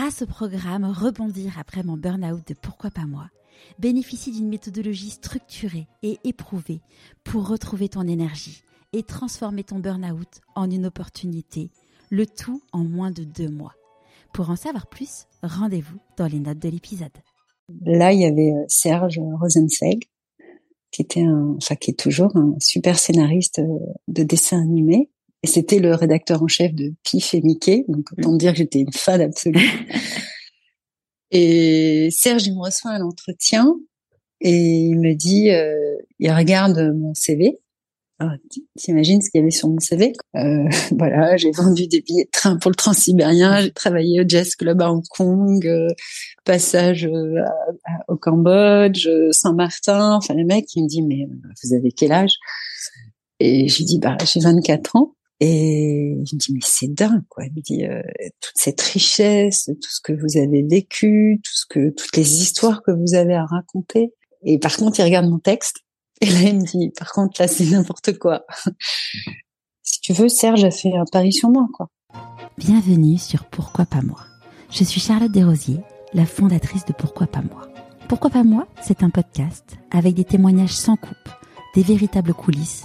grâce au programme Rebondir après mon burn-out de Pourquoi pas moi, bénéficie d'une méthodologie structurée et éprouvée pour retrouver ton énergie et transformer ton burn-out en une opportunité, le tout en moins de deux mois. Pour en savoir plus, rendez-vous dans les notes de l'épisode. Là, il y avait euh, Serge Rosenzweig, qui était un, enfin qui est toujours un super scénariste euh, de dessin animé. Et c'était le rédacteur en chef de Pif et Mickey, donc autant dire que j'étais une fan absolue. et Serge, il me reçoit à l'entretien et il me dit, euh, il regarde mon CV ah, t'imagines ce qu'il y avait sur mon CV euh, Voilà, j'ai vendu des billets de train pour le transsibérien, j'ai travaillé au Jazz Club à Hong Kong, euh, passage euh, au Cambodge, Saint-Martin. Enfin, le mec, il me dit, mais vous avez quel âge? Et j'ai dit, bah, j'ai 24 ans. Et il me dit, mais c'est dingue, quoi. Il me dit, toute cette richesse, tout ce que vous avez vécu, tout ce que, toutes les histoires que vous avez à raconter. Et par contre, il regarde mon texte et là, il me dit, par contre, là, c'est n'importe quoi. si tu veux, Serge a fait un pari sur moi, quoi. Bienvenue sur Pourquoi pas moi. Je suis Charlotte Desrosiers, la fondatrice de Pourquoi pas moi. Pourquoi pas moi C'est un podcast avec des témoignages sans coupe, des véritables coulisses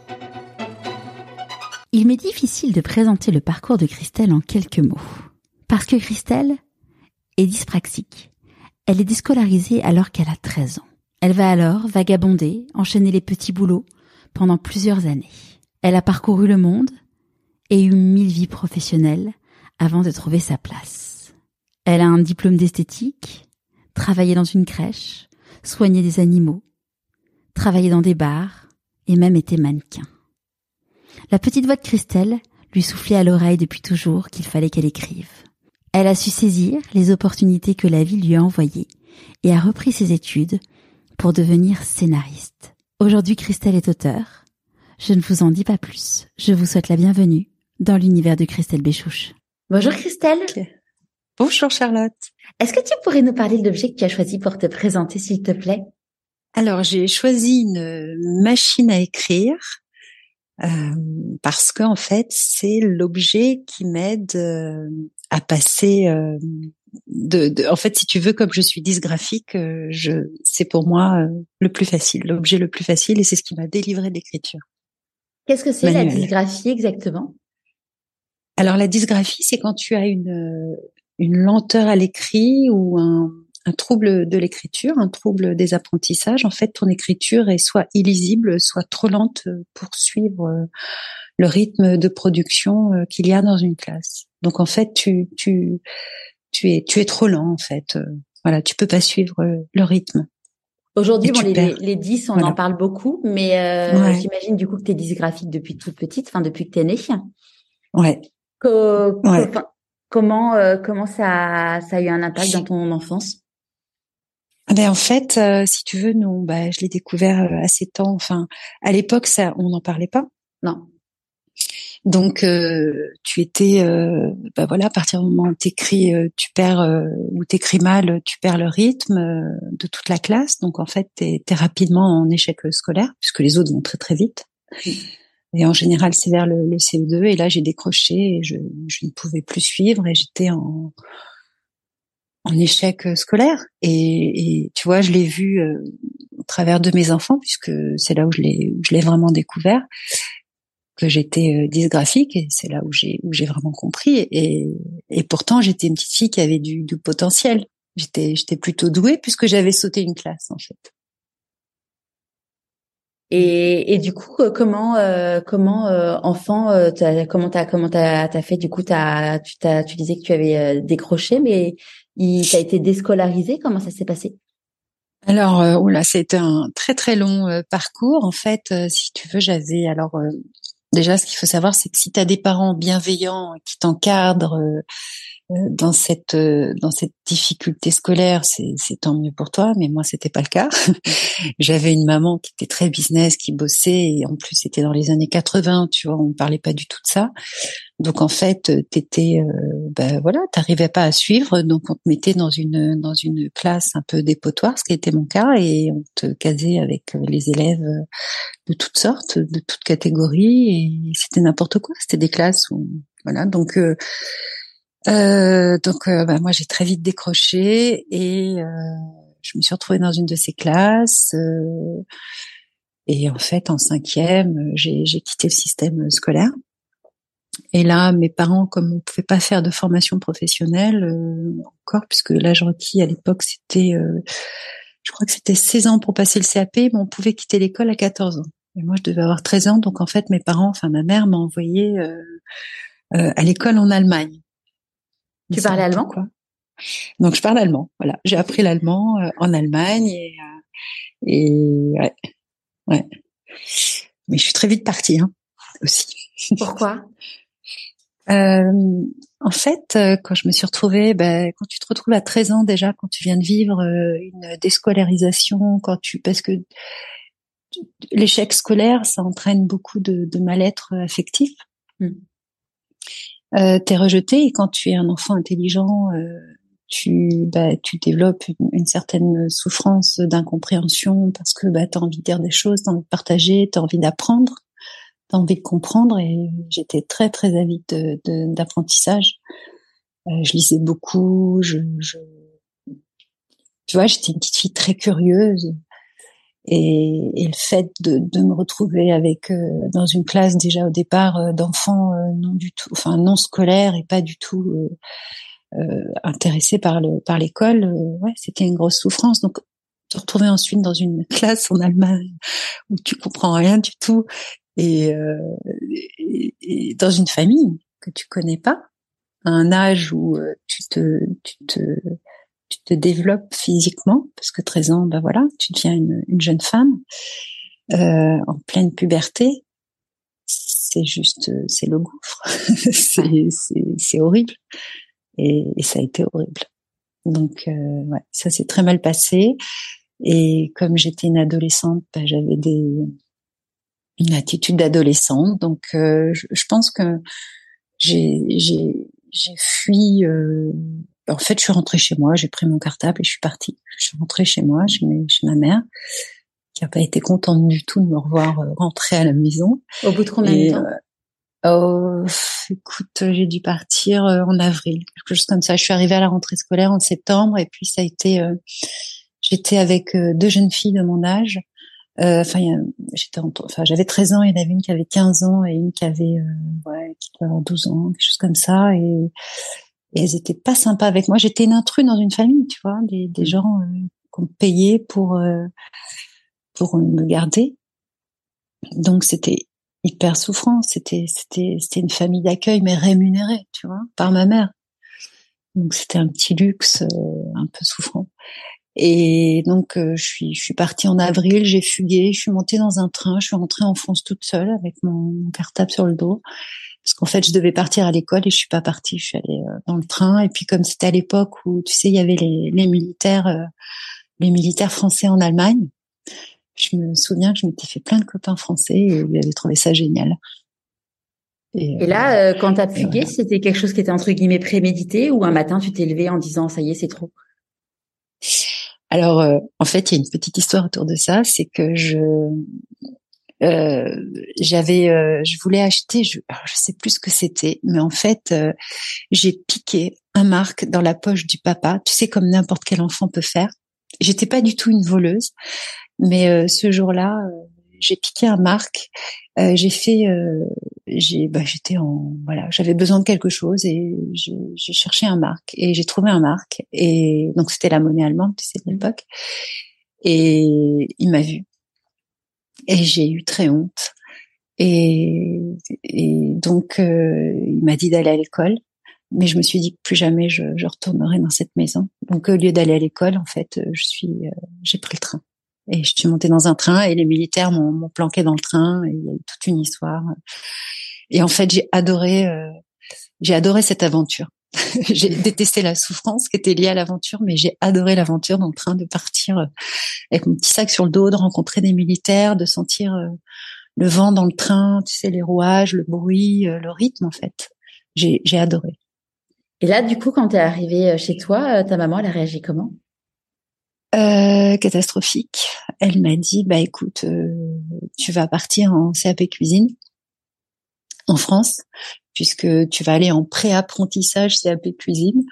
Il m'est difficile de présenter le parcours de Christelle en quelques mots. Parce que Christelle est dyspraxique. Elle est déscolarisée alors qu'elle a 13 ans. Elle va alors vagabonder, enchaîner les petits boulots pendant plusieurs années. Elle a parcouru le monde, et eu mille vies professionnelles avant de trouver sa place. Elle a un diplôme d'esthétique, travaillé dans une crèche, soigné des animaux, travaillé dans des bars et même été mannequin. La petite voix de Christelle lui soufflait à l'oreille depuis toujours qu'il fallait qu'elle écrive. Elle a su saisir les opportunités que la vie lui a envoyées et a repris ses études pour devenir scénariste. Aujourd'hui, Christelle est auteur. Je ne vous en dis pas plus. Je vous souhaite la bienvenue dans l'univers de Christelle Béchouche. Bonjour Christelle. Bonjour Charlotte. Est-ce que tu pourrais nous parler de l'objet que tu as choisi pour te présenter, s'il te plaît? Alors, j'ai choisi une machine à écrire euh, parce qu'en fait, c'est l'objet qui m'aide euh, à passer. Euh, de, en fait, si tu veux, comme je suis dysgraphique, je, c'est pour moi le plus facile, l'objet le plus facile, et c'est ce qui m'a délivré d'écriture. Qu'est-ce que c'est la dysgraphie exactement? Alors la dysgraphie, c'est quand tu as une, une lenteur à l'écrit ou un, un trouble de l'écriture, un trouble des apprentissages. En fait, ton écriture est soit illisible, soit trop lente pour suivre euh, le rythme de production euh, qu'il y a dans une classe. Donc en fait, tu tu tu es tu es trop lent en fait. Euh, voilà, tu peux pas suivre le rythme. Aujourd'hui, bon, les, les 10, on en parle beaucoup, mais j'imagine du coup que tu es dysgraphique depuis toute petite, enfin depuis que tu es née. Ouais comment euh, comment ça, ça a eu un impact dans ton enfance? Ben en fait, euh, si tu veux, nous, bah, je l'ai découvert euh, assez temps. Enfin, à l'époque, ça, on n'en parlait pas. Non. Donc, tu étais, bah voilà, à partir du moment où t'écris, tu perds ou t'écris mal, tu perds le rythme de toute la classe. Donc, en fait, t'es es rapidement en échec scolaire puisque les autres vont très très vite. Et en général, c'est vers le, le, CE2. Et là, j'ai décroché et je, je, ne pouvais plus suivre et j'étais en, en échec scolaire. Et, et tu vois, je l'ai vu euh, au travers de mes enfants, puisque c'est là où je l'ai, je l'ai vraiment découvert que j'étais euh, dysgraphique et c'est là où j'ai où j'ai vraiment compris. Et, et pourtant j'étais une petite fille qui avait du, du potentiel. J'étais j'étais plutôt douée puisque j'avais sauté une classe en fait. Et, et du coup, euh, comment euh, comment euh, enfant, as, comment t'as comment t'as as fait? Du coup t'as tu t'as tu disais que tu avais décroché, mais il t'a été déscolarisé. Comment ça s'est passé? Alors, euh, oula, c'était un très très long parcours. En fait, si tu veux, j'avais alors déjà ce qu'il faut savoir, c'est que si tu as des parents bienveillants qui t'encadrent dans cette dans cette difficulté scolaire, c'est tant mieux pour toi, mais moi c'était pas le cas. J'avais une maman qui était très business, qui bossait et en plus c'était dans les années 80, tu vois, on parlait pas du tout de ça. Donc en fait, t'étais, euh, ben voilà, t'arrivais pas à suivre, donc on te mettait dans une dans une classe un peu dépotoir, ce qui était mon cas, et on te casait avec les élèves de toutes sortes, de toutes catégories, et c'était n'importe quoi. C'était des classes où voilà, donc euh, euh, donc euh, bah, moi j'ai très vite décroché et euh, je me suis retrouvée dans une de ces classes. Euh, et en fait, en cinquième, j'ai quitté le système scolaire. Et là, mes parents, comme on pouvait pas faire de formation professionnelle encore, puisque l'âge requis à l'époque c'était, je crois que c'était 16 ans pour passer le CAP, mais on pouvait quitter l'école à 14 ans. Et moi, je devais avoir 13 ans, donc en fait, mes parents, enfin ma mère, m'a envoyé à l'école en Allemagne. Tu parlais allemand quoi Donc je parle allemand. Voilà, j'ai appris l'allemand euh, en Allemagne et, euh, et ouais, ouais. Mais je suis très vite partie hein, aussi. Pourquoi? Euh, En fait, euh, quand je me suis retrouvée, ben, quand tu te retrouves à 13 ans déjà, quand tu viens de vivre une déscolarisation, quand tu parce que l'échec scolaire, ça entraîne beaucoup de, de mal-être affectif. Hmm euh, t'es rejeté et quand tu es un enfant intelligent, euh, tu bah, tu développes une, certaine souffrance d'incompréhension parce que bah, tu envie de dire des choses, tu as envie de partager, tu as envie d'apprendre, tu as envie de comprendre et j'étais très très avide d'apprentissage. Euh, je lisais beaucoup, je, je tu vois, j'étais une petite fille très curieuse. Et, et, le fait de, de me retrouver avec euh, dans une classe déjà au départ euh, d'enfants euh, non du tout, enfin non scolaires et pas du tout intéressés par le par l'école, ouais, c'était une grosse souffrance. Donc te retrouver ensuite dans une classe en Allemagne où tu comprends rien du tout et, et, et dans une famille que tu connais pas, à un âge où tu te tu te tu te développes physiquement, parce que 13 ans, ben voilà, tu deviens une, une jeune femme euh, en pleine puberté. C'est juste, c'est le gouffre. c'est horrible. Et, et, ça a été horrible. Donc, euh, ouais, ça s'est très mal passé. Et comme j'étais une adolescente, ben, j'avais des une attitude d'adolescente. Donc, euh, je, je, pense que j'ai j'ai j'ai fui euh, en fait, je suis rentrée chez moi, j'ai pris mon cartable et je suis partie. Je suis rentrée chez moi, chez, ma mère, qui a pas été contente du tout de me revoir euh, rentrer à la maison. Au bout de combien de temps? euh, oh, écoute, j'ai dû partir euh, en avril, quelque chose comme ça. Je suis arrivée à la rentrée scolaire en septembre et puis ça a été, j'étais avec deux jeunes filles de mon âge. Enfin, j'étais, enfin, j'avais 13 ans, il y en avait une qui avait 15 ans et une qui avait, ouais, qui avoir 12 ans, quelque chose comme ça. Et et elles étaient pas sympas avec moi. J'étais une intruse dans une famille, tu vois, des, des mmh. gens euh, qu'on payait pour euh, pour me garder. Donc c'était hyper souffrant. C'était c'était c'était une famille d'accueil mais rémunérée, tu vois, par ma mère. Donc c'était un petit luxe euh, un peu souffrant. Et donc je suis je suis partie en avril, j'ai fugué, je suis montée dans un train, je suis rentrée en France toute seule avec mon cartable sur le dos parce qu'en fait je devais partir à l'école et je suis pas partie je suis allée euh, dans le train. Et puis comme c'était à l'époque où tu sais il y avait les, les militaires euh, les militaires français en Allemagne je me souviens que je m'étais fait plein de copains français et ils avaient trouvé ça génial. Et, là euh, quand tu as fugué c'était quelque chose qui était entre guillemets prémédité ou un matin tu t'es levé en disant ça y est c'est trop? Alors, en fait, il y a une petite histoire autour de ça, c'est que je euh, j'avais, euh, je voulais acheter, je, je sais plus ce que c'était, mais en fait, euh, j'ai piqué un marque dans la poche du papa. Tu sais comme n'importe quel enfant peut faire. J'étais pas du tout une voleuse, mais ce jour-là, j'ai piqué un marque. j'ai fait, j'ai, bah, j'étais en, voilà, j'avais besoin de quelque chose et j'ai cherché un marque et j'ai trouvé un marque et donc c'était la monnaie allemande, tu sais de l'époque. Et il m'a vu et j'ai eu très honte. Et, et donc, euh, il m'a dit d'aller à l'école, mais je me suis dit que plus jamais je, je retournerai dans cette maison. Donc, au lieu d'aller à l'école, en fait, je suis, euh, j'ai pris le train. Et je suis montée dans un train et les militaires m'ont planqué dans le train. Et il y a eu toute une histoire. Et en fait, j'ai adoré, euh, j'ai adoré cette aventure. j'ai détesté la souffrance qui était liée à l'aventure, mais j'ai adoré l'aventure dans le train de partir euh, avec mon petit sac sur le dos, de rencontrer des militaires, de sentir euh, le vent dans le train, tu sais, les rouages, le bruit, euh, le rythme en fait. J'ai, j'ai adoré. Et là, du coup, quand tu es arrivée chez toi, ta maman, elle a réagi comment? Euh, catastrophique. Elle m'a dit, bah écoute, tu vas partir en CAP cuisine en France puisque tu vas aller en pré-apprentissage CAP cuisine.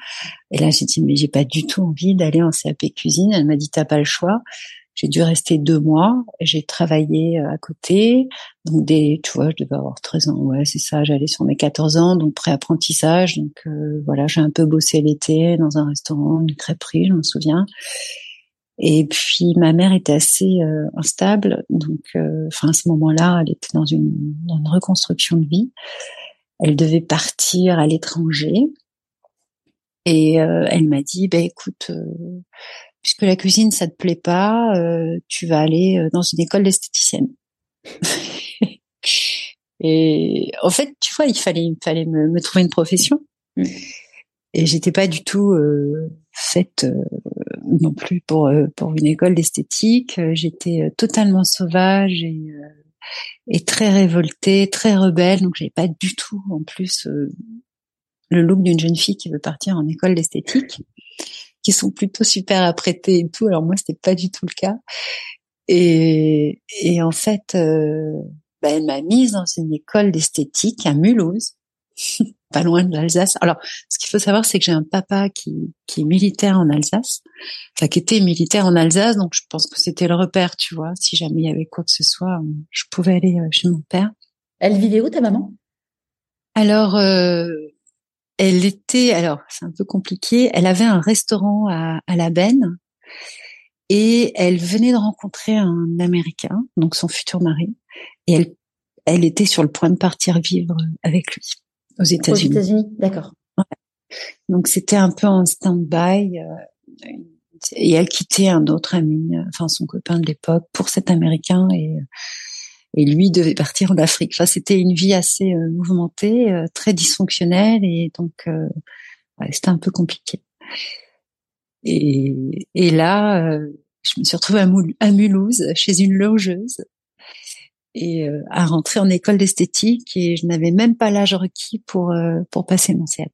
Et là, j'ai dit, mais j'ai pas du tout envie d'aller en CAP cuisine. Elle m'a dit, t'as pas le choix. J'ai dû rester deux mois. J'ai travaillé euh, à côté. Donc des, tu vois, je devais avoir 13 ans. Ouais, c'est ça. J'allais sur mes 14 ans, donc pré-apprentissage. Donc euh, voilà, j'ai un peu bossé l'été dans un restaurant, une crêperie, je me souviens. Et puis ma mère était assez euh, instable, donc enfin à ce moment-là, elle était dans une, dans une reconstruction de vie. Elle devait partir à l'étranger. Et euh, elle m'a dit, bah, écoute, euh, puisque la cuisine, ça te plaît pas, euh, tu vas aller dans une école d'esthéticienne. et en fait, tu vois, il fallait, il fallait me, trouver une profession. Et j'étais pas du tout faite non plus pour pour une école d'esthétique. J'étais totalement sauvage et et très révoltée, très rebelle. Donc j'avais pas du tout, en plus, euh, le look d'une jeune fille qui veut partir en école d'esthétique, qui sont plutôt super apprêtées et tout. Alors moi, c'était pas du tout le cas. Et, et en fait, euh, bah, elle m'a mise dans une école d'esthétique à Mulhouse pas loin de l'Alsace. Alors, ce qu'il faut savoir, c'est que j'ai un papa qui, qui est militaire en Alsace, enfin qui était militaire en Alsace, donc je pense que c'était le repère, tu vois. Si jamais il y avait quoi que ce soit, je pouvais aller euh, chez mon père. Elle vivait où ta maman? Alors, euh, elle était, alors c'est un peu compliqué. Elle avait un restaurant à, à la Benne et elle venait de rencontrer un Américain, donc son futur mari, et elle, elle était sur le point de partir vivre avec lui. Aux États-Unis. Aux États-Unis, d'accord. Donc c'était un peu en stand-by. Euh, et elle quittait un autre ami, euh, enfin son copain de l'époque, pour cet Américain et et lui devait partir en Afrique. Enfin, c'était une vie assez euh, mouvementée, très dysfonctionnelle et donc ouais, c'était un peu compliqué. Et, et là, je me suis retrouvée à, à Mulhouse chez une logeuse et euh, à rentrer en école d'esthétique et je n'avais même pas l'âge requis pour euh, pour passer mon CAP.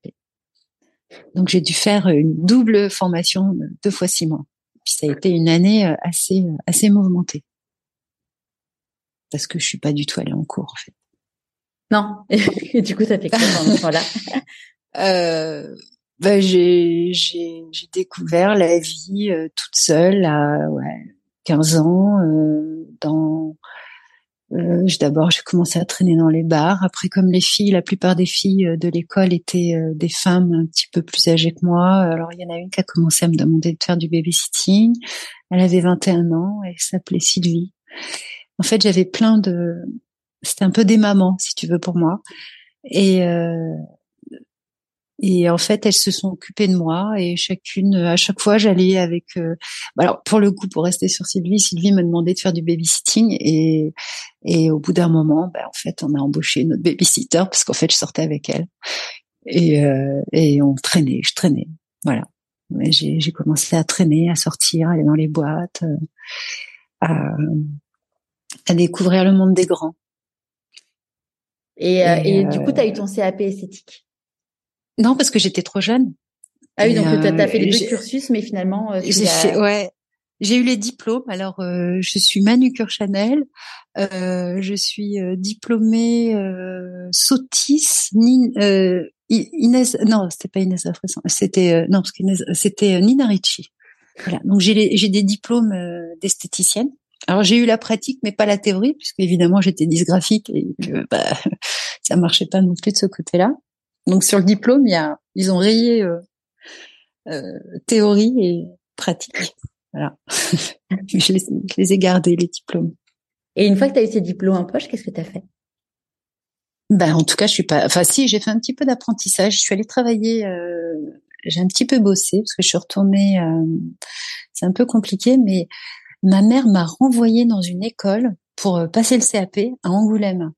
Donc j'ai dû faire une double formation deux fois six mois. Puis ça a été une année euh, assez assez mouvementée parce que je suis pas du tout allée en cours en fait. Non. Et du coup ça fait quoi pendant ce temps-là euh, ben j'ai j'ai j'ai découvert la vie toute seule à ouais 15 ans dans euh, D'abord, j'ai commencé à traîner dans les bars. Après, comme les filles, la plupart des filles euh, de l'école étaient euh, des femmes un petit peu plus âgées que moi. Alors, il y en a une qui a commencé à me demander de faire du babysitting. Elle avait 21 ans. Elle s'appelait Sylvie. En fait, j'avais plein de... C'était un peu des mamans, si tu veux, pour moi. Et, euh, et en fait, elles se sont occupées de moi et chacune, à chaque fois, j'allais avec. Euh, alors pour le coup, pour rester sur Sylvie, Sylvie me demandait de faire du babysitting et et au bout d'un moment, ben, en fait, on a embauché notre babysitter parce qu'en fait, je sortais avec elle et euh, et on traînait, je traînais, voilà. J'ai j'ai commencé à traîner, à sortir, à aller dans les boîtes, euh, à à découvrir le monde des grands. Et, et, et du coup, tu as eu ton CAP esthétique? Non, parce que j'étais trop jeune. Ah oui, donc tu as, fait les deux cursus, mais finalement, euh, j'ai fait, ouais, j'ai eu les diplômes. Alors, euh, je suis manucure Chanel, euh, je suis euh, diplômée euh, Sotis, Inès, non, c'était pas Inès c'était non, parce qu'Inès, c'était Nina Ricci. Voilà. Donc j'ai j'ai des diplômes d'esthéticienne. Alors j'ai eu la pratique, mais pas la théorie, puisque évidemment j'étais dysgraphique et que bah, ça marchait pas non plus de ce côté-là. Donc sur le diplôme, il y a, ils ont rayé euh, euh, théorie et pratique. Voilà. je, les, ai gardés les diplômes. Et une fois que tu as eu ces diplômes en poche, qu'est-ce que tu as fait? Ben en tout cas, je suis pas. Enfin si, j'ai fait un petit peu d'apprentissage. Je suis allée travailler. Euh, j'ai un petit peu bossé parce que je suis retournée. Euh, c'est un peu compliqué, mais ma mère m'a renvoyée dans une école pour euh, passer le CAP à Angoulême.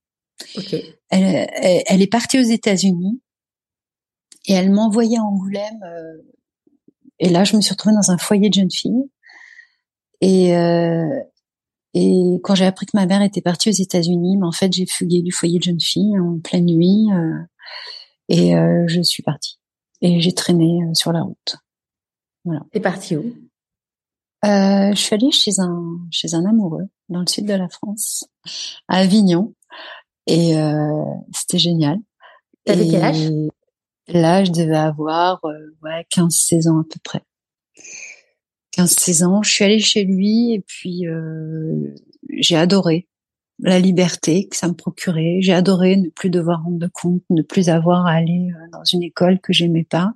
Ok. Elle, elle, elle est partie aux États-Unis et elle m'envoyait à Angoulême. et là, je me suis retrouvée dans un foyer de jeunes filles. Et, et quand j'ai appris que ma mère était partie aux États-Unis, mais en fait, j'ai fugué du foyer de jeunes filles en pleine nuit et je suis partie. Et j'ai traîné sur la route. Voilà. T'es partie où? Euh, Je suis allée chez un chez un amoureux dans le sud de la France, à Avignon, et euh, c'était génial. T'avais quel âge? Là, je devais avoir euh, ouais 15-16 ans à peu près. 15-16 ans, je suis allée chez lui et puis euh, j'ai adoré la liberté que ça me procurait. J'ai adoré ne plus devoir rendre compte, ne plus avoir à aller euh, dans une école que j'aimais pas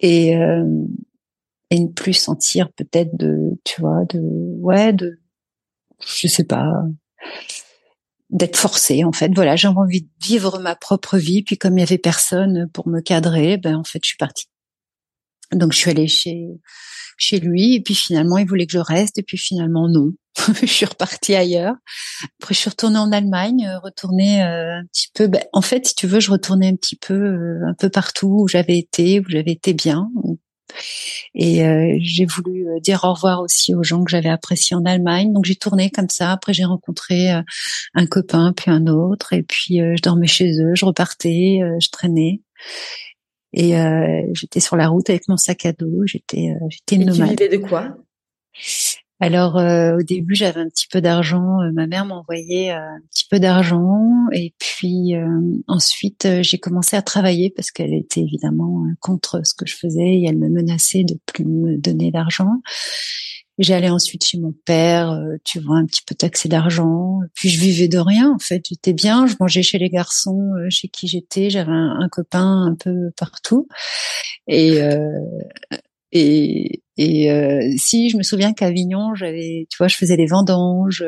et euh, et ne plus sentir peut-être de tu vois de ouais de je sais pas d'être forcée en fait. Voilà j'avais envie de vivre ma propre vie puis comme il y avait personne pour me cadrer ben en fait je suis partie. Donc je suis allée chez chez lui et puis finalement il voulait que je reste et puis finalement non. Je suis repartie ailleurs. Après je suis retournée en Allemagne euh, retournée euh, un petit peu ben, en fait si tu veux je retournais un petit peu euh, un peu partout où j'avais été où j'avais été bien et j'ai voulu dire au revoir aussi aux gens que j'avais appréciés en Allemagne. Donc j'ai tourné comme ça. Après j'ai rencontré un copain puis un autre. Et puis je dormais chez eux. Je repartais je traînais. Et euh, j'étais sur la route avec mon sac à dos. J'étais, euh, j'étais nomade. Tu vivais de quoi? Alors euh, au début j'avais un petit peu d'argent, ma mère m'envoyait un petit peu d'argent et puis ensuite j'ai commencé à travailler parce qu'elle était évidemment contre ce que je faisais et elle me menaçait de plus me donner d'argent. J'allais ensuite chez mon père, euh, tu vois, un petit peu taxé d'argent. Puis je vivais de rien, en fait. J'étais bien. Je mangeais chez les garçons, euh, chez qui j'étais. J'avais un, copain un peu partout. Et euh, et, et si je me souviens qu'à Avignon, j'avais, tu vois, je faisais les vendanges.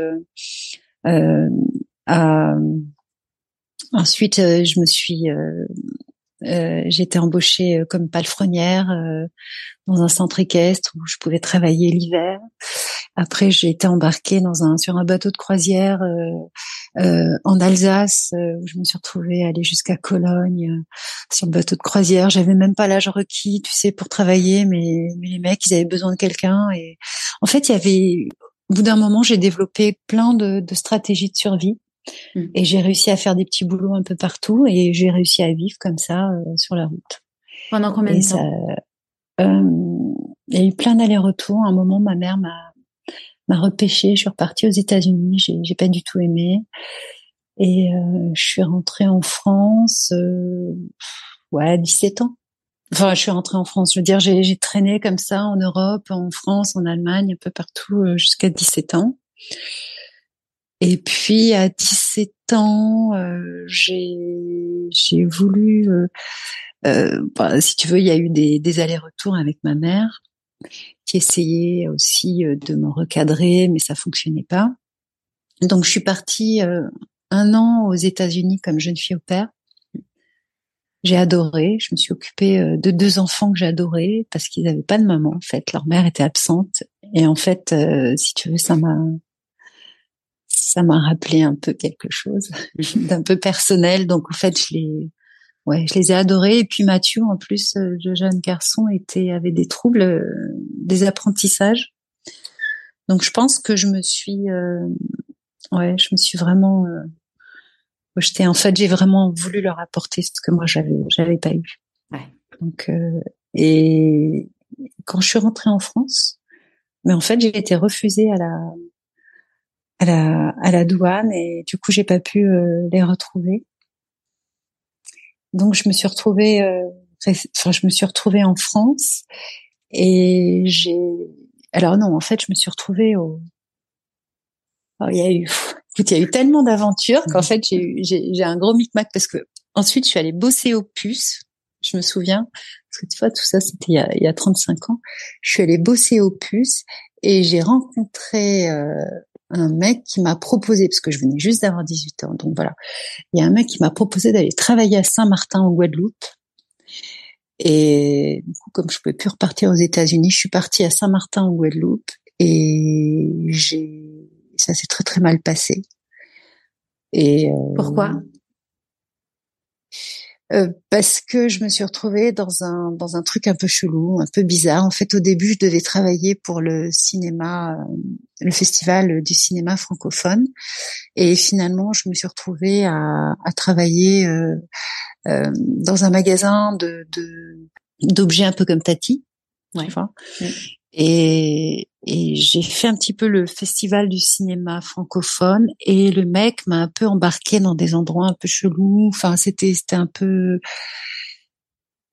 ensuite, je me suis euh, j'étais embauchée comme palefrenière dans un centre équestre où je pouvais travailler l'hiver. Après, j'ai été embarquée dans un sur un bateau de croisière euh, euh, en Alsace euh, où je me suis retrouvée aller jusqu'à Cologne euh, sur le bateau de croisière. J'avais même pas l'âge requis, tu sais, pour travailler, mais, mais les mecs, ils avaient besoin de quelqu'un. Et en fait, il y avait au bout d'un moment, j'ai développé plein de, de stratégies de survie. Mmh. Et j'ai réussi à faire des petits boulots un peu partout et j'ai réussi à vivre comme ça sur la route. Pendant combien de temps? euh, il y a eu plein d'allers-retours. À un moment, ma mère m'a m'a repêché. Je suis repartie aux États-Unis. J'ai j'ai pas du tout aimé. Et euh, je suis rentrée en France. Euh, ouais, à 17 ans. Enfin, je suis rentrée en France. Je veux dire, j'ai j'ai traîné comme ça en Europe, en France, en Allemagne, un peu partout euh, jusqu'à 17 ans. Et puis à 17 ans, euh, j'ai voulu euh, euh, bah, si tu veux, il y a eu des, des allers-retours avec ma mère qui essayait aussi euh, de me recadrer, mais ça fonctionnait pas. Donc je suis partie euh, un an aux États-Unis comme jeune fille au père. J'ai adoré. Je me suis occupée de deux enfants que j'adorais parce qu'ils n'avaient pas de maman. En fait, leur mère était absente. Et en fait, si tu veux, ça m'a ça m'a rappelé un peu quelque chose d'un peu personnel. Donc en fait, je l'ai ouais, je les ai adorés. Et puis Mathieu, en plus, le euh, jeune garçon, était avait des troubles, euh, des apprentissages. Donc je pense que je me suis, euh, ouais, je me suis vraiment euh, En fait, j'ai vraiment voulu leur apporter ce que moi j'avais, j'avais pas eu. Ouais. Donc et quand je suis rentrée en France, mais en fait j'ai été refusée à la à la à la douane et du coup j'ai pas pu les retrouver. Donc je me suis retrouvée, euh, enfin je me suis retrouvée en France et j'ai, alors non, en fait je me suis retrouvée au, oh, il y a eu, écoute, il y a eu tellement d'aventures qu'en fait j'ai j'ai un gros micmac parce que ensuite je suis allée bosser au puce. Je me souviens, parce que tu vois, tout ça, c'était il, y a, il y a 35 ans. Je suis allée bosser au puce et j'ai rencontré euh, un mec qui m'a proposé, parce que je venais juste d'avoir 18 ans, donc voilà, il y a un mec qui m'a proposé d'aller travailler à Saint-Martin en Guadeloupe. Et du coup, comme je pouvais plus repartir aux États-Unis, je suis partie à Saint-Martin en Guadeloupe et j'ai ça s'est très très mal passé. Et euh, pourquoi? Euh, parce que je me suis retrouvée dans un dans un truc un peu chelou, un peu bizarre. En fait, au début, je devais travailler pour le cinéma, euh, le festival du cinéma francophone, et finalement, je me suis retrouvée à, à travailler euh, euh dans un magasin de d'objets un peu comme Tati, ouais. vois. Et, et j'ai fait un petit peu le festival du cinéma francophone et le mec m'a un peu embarqué dans des endroits un peu chelous. Enfin, c'était c'était un peu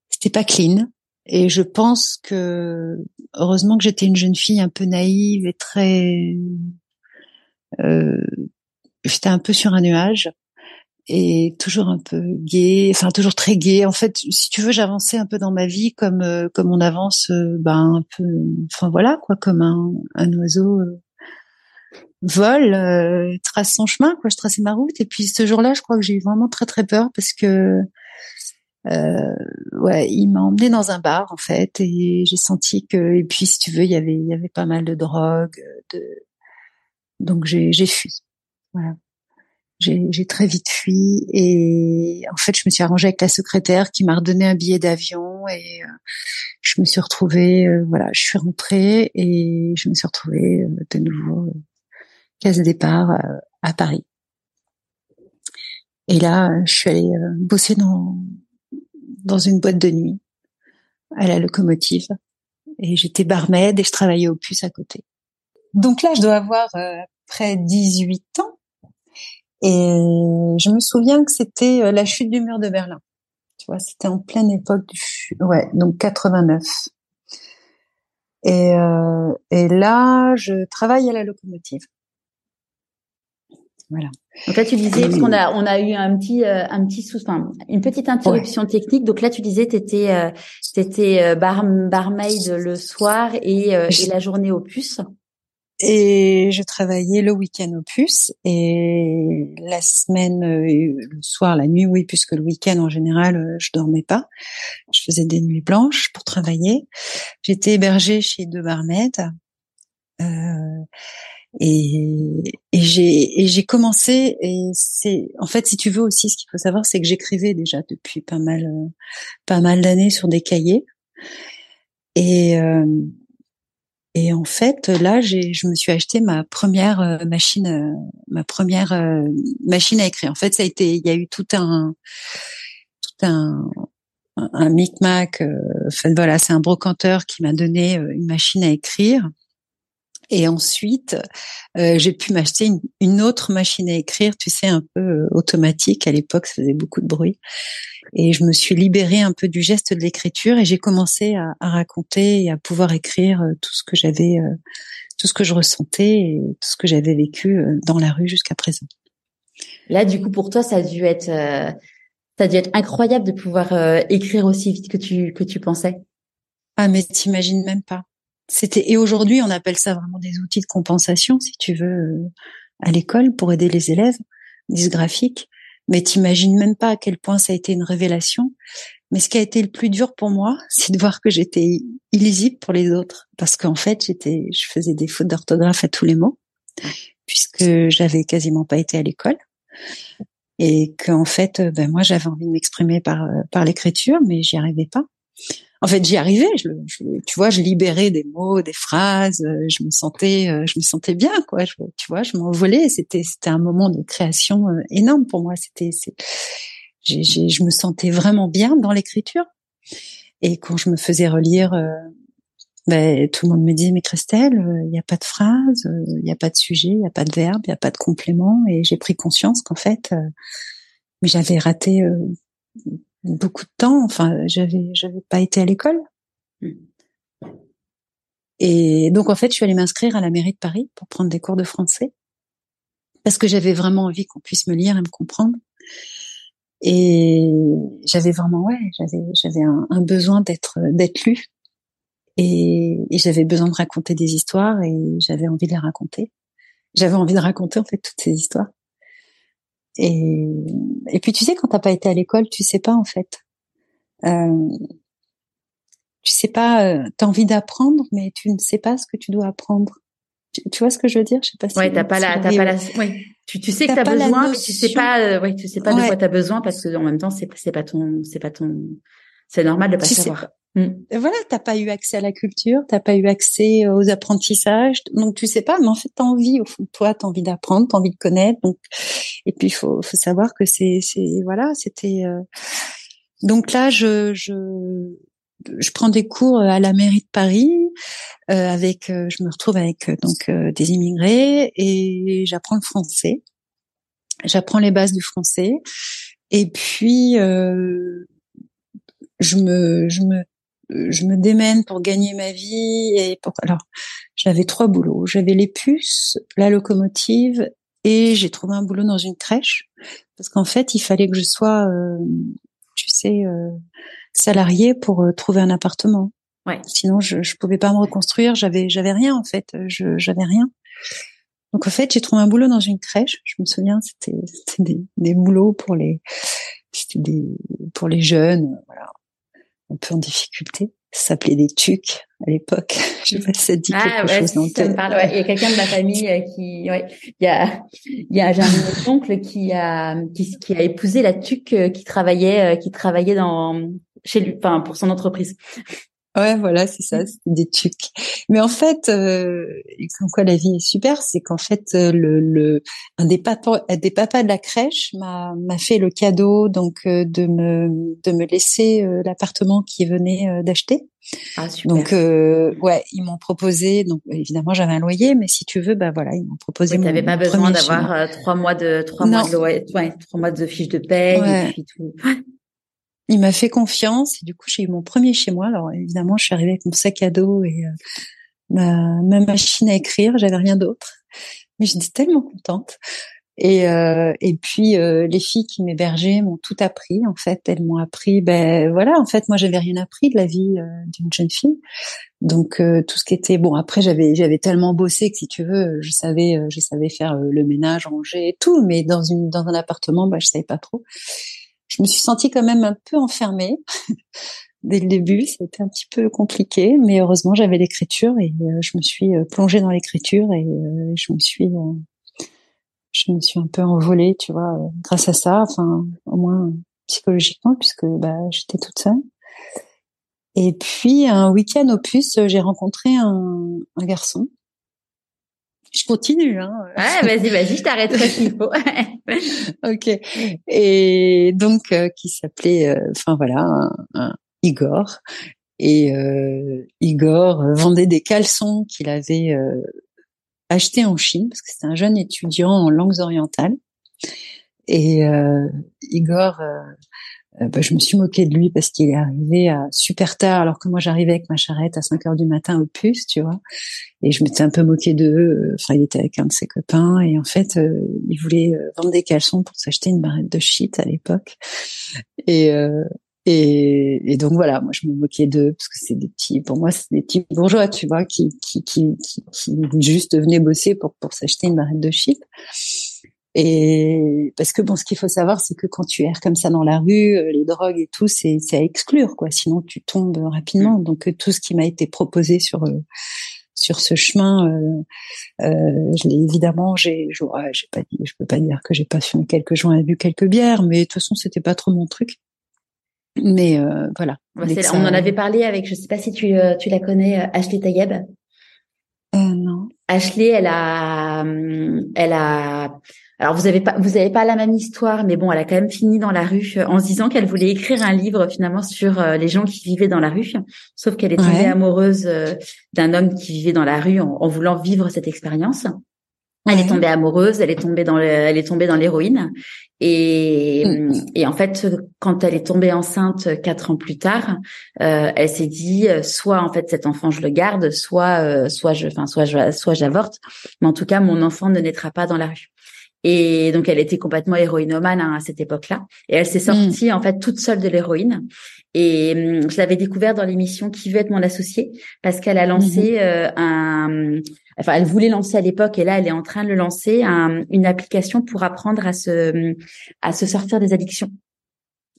c'était pas clean. Et je pense que heureusement que j'étais une jeune fille un peu naïve et très euh, j'étais un peu sur un nuage et toujours un peu gay, enfin toujours très gay. En fait, si tu veux, j'avançais un peu dans ma vie comme euh, comme on avance, euh, ben un peu, enfin voilà quoi, comme un, un oiseau euh, vole, euh, trace son chemin. Quoi, je traçais ma route. Et puis ce jour-là, je crois que j'ai eu vraiment très très peur parce que ouais, il m'a emmené dans un bar en fait et j'ai senti que et puis si tu veux, il y avait il y avait pas mal de drogue, de donc j'ai j'ai fui. Voilà j'ai très vite fui et en fait je me suis arrangée avec la secrétaire qui m'a redonné un billet d'avion et euh, je me suis retrouvée euh, voilà je suis rentrée et je me suis retrouvée euh, de nouveau case départ à Paris. Et là je suis allée bosser dans dans une boîte de nuit à la locomotive et j'étais barmaid et je travaillais au puce à côté. Donc là je dois avoir près 18 ans et je me souviens que c'était euh, la chute du mur de Berlin. Tu vois, c'était en pleine époque du, ouais, donc 89. Et, euh, et là, je travaille à la locomotive. Voilà. Donc là, tu disais parce qu'on a on a eu un petit euh, un petit sous, enfin, une petite interruption technique. Donc là, tu disais t'étais euh, t'étais euh, bar barmaid le soir et, et la journée au puce. Et je travaillais le week-end au puce et la semaine, euh, le soir, la nuit, oui, puisque le week-end en général, euh, je dormais pas. Je faisais des nuits blanches pour travailler. J'étais hébergée chez deux barmaids. Euh, et, et j'ai commencé et c'est en fait si tu veux aussi ce qu'il faut savoir c'est que j'écrivais déjà depuis pas mal pas mal d'années sur des cahiers et euh, et en fait, là, je me suis acheté ma première euh, machine, euh, ma première euh, machine à écrire. En fait, ça a été, il y a eu tout un, tout un, un micmac. Enfin, voilà, c'est un brocanteur qui m'a donné une machine à écrire. Et ensuite, j'ai pu m'acheter une, une, autre machine à écrire, tu sais, un peu automatique. À l'époque, ça faisait beaucoup de bruit. Et je me suis libérée un peu du geste de l'écriture et j'ai commencé à, à, raconter et à pouvoir écrire euh, tout ce que j'avais, euh, tout ce que je ressentais et tout ce que j'avais vécu euh, dans la rue jusqu'à présent. Là, du coup, pour toi, ça a dû être, ça a dû être incroyable de pouvoir écrire aussi vite que tu que tu pensais. Ah, mais t'imagines même pas. C'était et aujourd'hui, on appelle ça vraiment des outils de compensation, si tu veux, à l'école pour aider les élèves dysgraphiques. Mais t'imagines même pas à quel point ça a été une révélation. Mais ce qui a été le plus dur pour moi, c'est de voir que j'étais illisible pour les autres, parce qu'en fait, j'étais, je faisais des fautes d'orthographe à tous les mots, puisque j'avais quasiment pas été à l'école, et qu'en fait, ben moi, j'avais envie de m'exprimer par par l'écriture, mais j'y arrivais pas en fait, j'y arrivais. Je, tu vois, je libérais des mots, des phrases. Euh, je me sentais, euh, je me sentais bien, quoi. tu vois, je m'envolais. C'était, c'était un moment de création euh, énorme pour moi. C'était, je me sentais vraiment bien dans l'écriture. Et quand je me faisais relire, ben, tout le monde me disait mais Christelle, il n'y a pas de phrase, il n'y a pas de sujet, il n'y a pas de verbe, il n'y a pas de complément. Et j'ai pris conscience qu'en fait, j'avais raté beaucoup de temps. Enfin, j'avais, j'avais pas été à l'école. Et donc, en fait, je suis allée m'inscrire à la mairie de Paris pour prendre des cours de français parce que j'avais vraiment envie qu'on puisse me lire et me comprendre. Et j'avais vraiment, ouais, j'avais, j'avais un, besoin d'être, d'être lu. Et, et j'avais besoin de raconter des histoires et j'avais envie de les raconter. J'avais envie de raconter, en fait, toutes ces histoires. Et, et puis tu sais, quand t'as pas été à l'école, tu sais pas en fait. Euh, tu sais pas, euh, t'as envie d'apprendre, mais tu ne sais pas ce que tu dois apprendre. Tu, vois ce que je veux dire? Je sais pas si. Ouais, t'as pas la, t'as pas la. Oui. tu, tu sais que tu as besoin, mais tu sais pas, euh, ouais, tu sais pas de quoi tu as besoin parce que en même temps, c'est, c'est pas ton, c'est pas ton, c'est normal de pas savoir. Mm. Voilà, t'as pas eu accès à la culture, t'as pas eu accès aux apprentissages, donc tu sais pas. Mais en fait, t'as envie au fond de toi, t'as envie d'apprendre, t'as envie de connaître. Donc, et puis il faut, faut savoir que c'est, c'est voilà, c'était. Euh... Donc là, je, je, je prends des cours à la mairie de Paris euh, avec, euh, je me retrouve avec euh, donc euh, des immigrés et j'apprends le français. J'apprends les bases du français et puis je me, je me je me démène pour gagner ma vie et pour alors j'avais trois boulots. J'avais les puces la locomotive et j'ai trouvé un boulot dans une crèche parce qu'en fait il fallait que je sois euh, tu sais euh, salarié pour euh, trouver un appartement. Ouais. sinon je je pouvais pas me reconstruire. J'avais j'avais rien en fait. Je j'avais rien. Donc en fait j'ai trouvé un boulot dans une crèche. Je me souviens c'était c'était des, des boulots pour les c'était des pour les jeunes voilà un peu en difficulté. Ça s'appelait des tucs à l'époque. Je sais pas si ça dit ah, quelque chose ça me parle. Ouais. Il y a quelqu'un de ma famille euh, qui, ouais, il y a, il y a, j'ai un oncle qui a, qui, qui, a épousé la tuque euh, qui travaillait, euh, qui travaillait dans, chez lui, enfin, pour son entreprise. Ouais, voilà, c'est ça, c'est des trucs. Mais en fait, euh, comme quoi la vie est super, c'est qu'en fait, euh, le, le un des papas, des papas de la crèche m'a m'a fait le cadeau donc euh, de me de me laisser euh, l'appartement qu'il venait d'acheter. Ah super. Donc ouais, ils m'ont proposé. Donc évidemment, j'avais un loyer, mais si tu veux, bah voilà, ils m'ont proposé. Tu n'avais pas besoin d'avoir trois mois de trois mois de loyer, ouais, trois mois de fiche de paye et puis tout il m'a fait confiance et du coup j'ai eu mon premier chez moi. Alors évidemment, je suis arrivée avec mon sac à dos et euh, ma, ma, machine à écrire. J'avais rien d'autre, mais j'étais tellement contente. Et, euh, et puis euh, les filles qui m'hébergeaient m'ont tout appris. En fait, elles m'ont appris. Ben voilà, en fait, moi j'avais rien appris de la vie d'une jeune fille. Donc tout ce qui était bon. Après, j'avais j'avais tellement bossé que si tu veux, je savais je savais faire le ménage, ranger, et tout. Mais dans une dans un appartement, ben je savais pas trop je me suis sentie quand même un peu enfermée dès le début. C'était un petit peu compliqué, mais heureusement j'avais l'écriture et euh, je me suis euh, plongée dans l'écriture et euh, je me suis je me suis un peu envolée, tu vois, grâce à ça. Enfin, au moins psychologiquement, puisque bah, j'étais toute seule. Et puis un week-end au puce, j'ai rencontré un, un garçon je continue. Hein. Ouais, vas-y, vas-y, je t'arrêterai s'il faut. ok. Et donc, euh, qui s'appelait, euh, enfin voilà, un, Igor. Et euh, Igor vendait des caleçons qu'il avait achetés en Chine, parce que c'était un jeune étudiant en langues orientales. Et Igor euh, bah, je me suis moquée de lui parce qu'il est arrivé à super tard, alors que moi j'arrivais avec ma charrette à 5 heures du matin au puce, tu vois. Et je m'étais un peu moquée d'eux. Enfin, il était avec un de ses copains et en fait, euh, il voulait euh, vendre des caleçons pour s'acheter une barrette de shit à l'époque. Et, euh, et, et, donc voilà, moi je me moquais d'eux parce que c'est des petits, pour moi c'est des petits bourgeois, tu vois, qui qui qui qui, qui juste venaient bosser pour pour s'acheter une barrette de shit. Et parce que bon, ce qu'il faut savoir, c'est que quand tu erres comme ça dans la rue, euh, les drogues et tout, c'est à exclure, quoi. Sinon, tu tombes rapidement. Mm. Donc, euh, tout ce qui m'a été proposé sur euh, sur ce chemin, euh, je l'ai évidemment, j'ai, j'ai pas dit, je peux pas dire que j'ai pas fumé quelques joints et bu quelques bières, mais de toute façon, c'était pas trop mon truc. Mais voilà. on en avait parlé avec, je sais pas si tu, tu la connais, Ashley Tayeb. Euh, non. Ashley, elle a, elle a alors vous avez pas vous avez pas la même histoire, mais bon, elle a quand même fini dans la rue euh, en se disant qu'elle voulait écrire un livre finalement sur euh, les gens qui vivaient dans la rue. Sauf qu'elle est tombée amoureuse euh, d'un homme qui vivait dans la rue en, voulant vivre cette expérience. Elle est tombée amoureuse, elle est tombée dans elle est tombée dans l'héroïne et, mm. et en fait quand elle est tombée enceinte quatre ans plus tard, elle s'est dit soit en fait cet enfant je le garde, soit soit je enfin soit je, soit j'avorte, mais en tout cas mon enfant ne naîtra pas dans la rue. Et donc, elle était complètement héroïnomane hein, à cette époque-là. Et elle s'est mm. sortie, en fait, toute seule de l'héroïne. Et hum, je l'avais découvert dans l'émission Qui veut être mon associé? Parce qu'elle a lancé mm-hmm. euh, un... Enfin, elle voulait lancer à l'époque et là, elle est en train de le lancer, un, une application pour apprendre à se, à se sortir des addictions.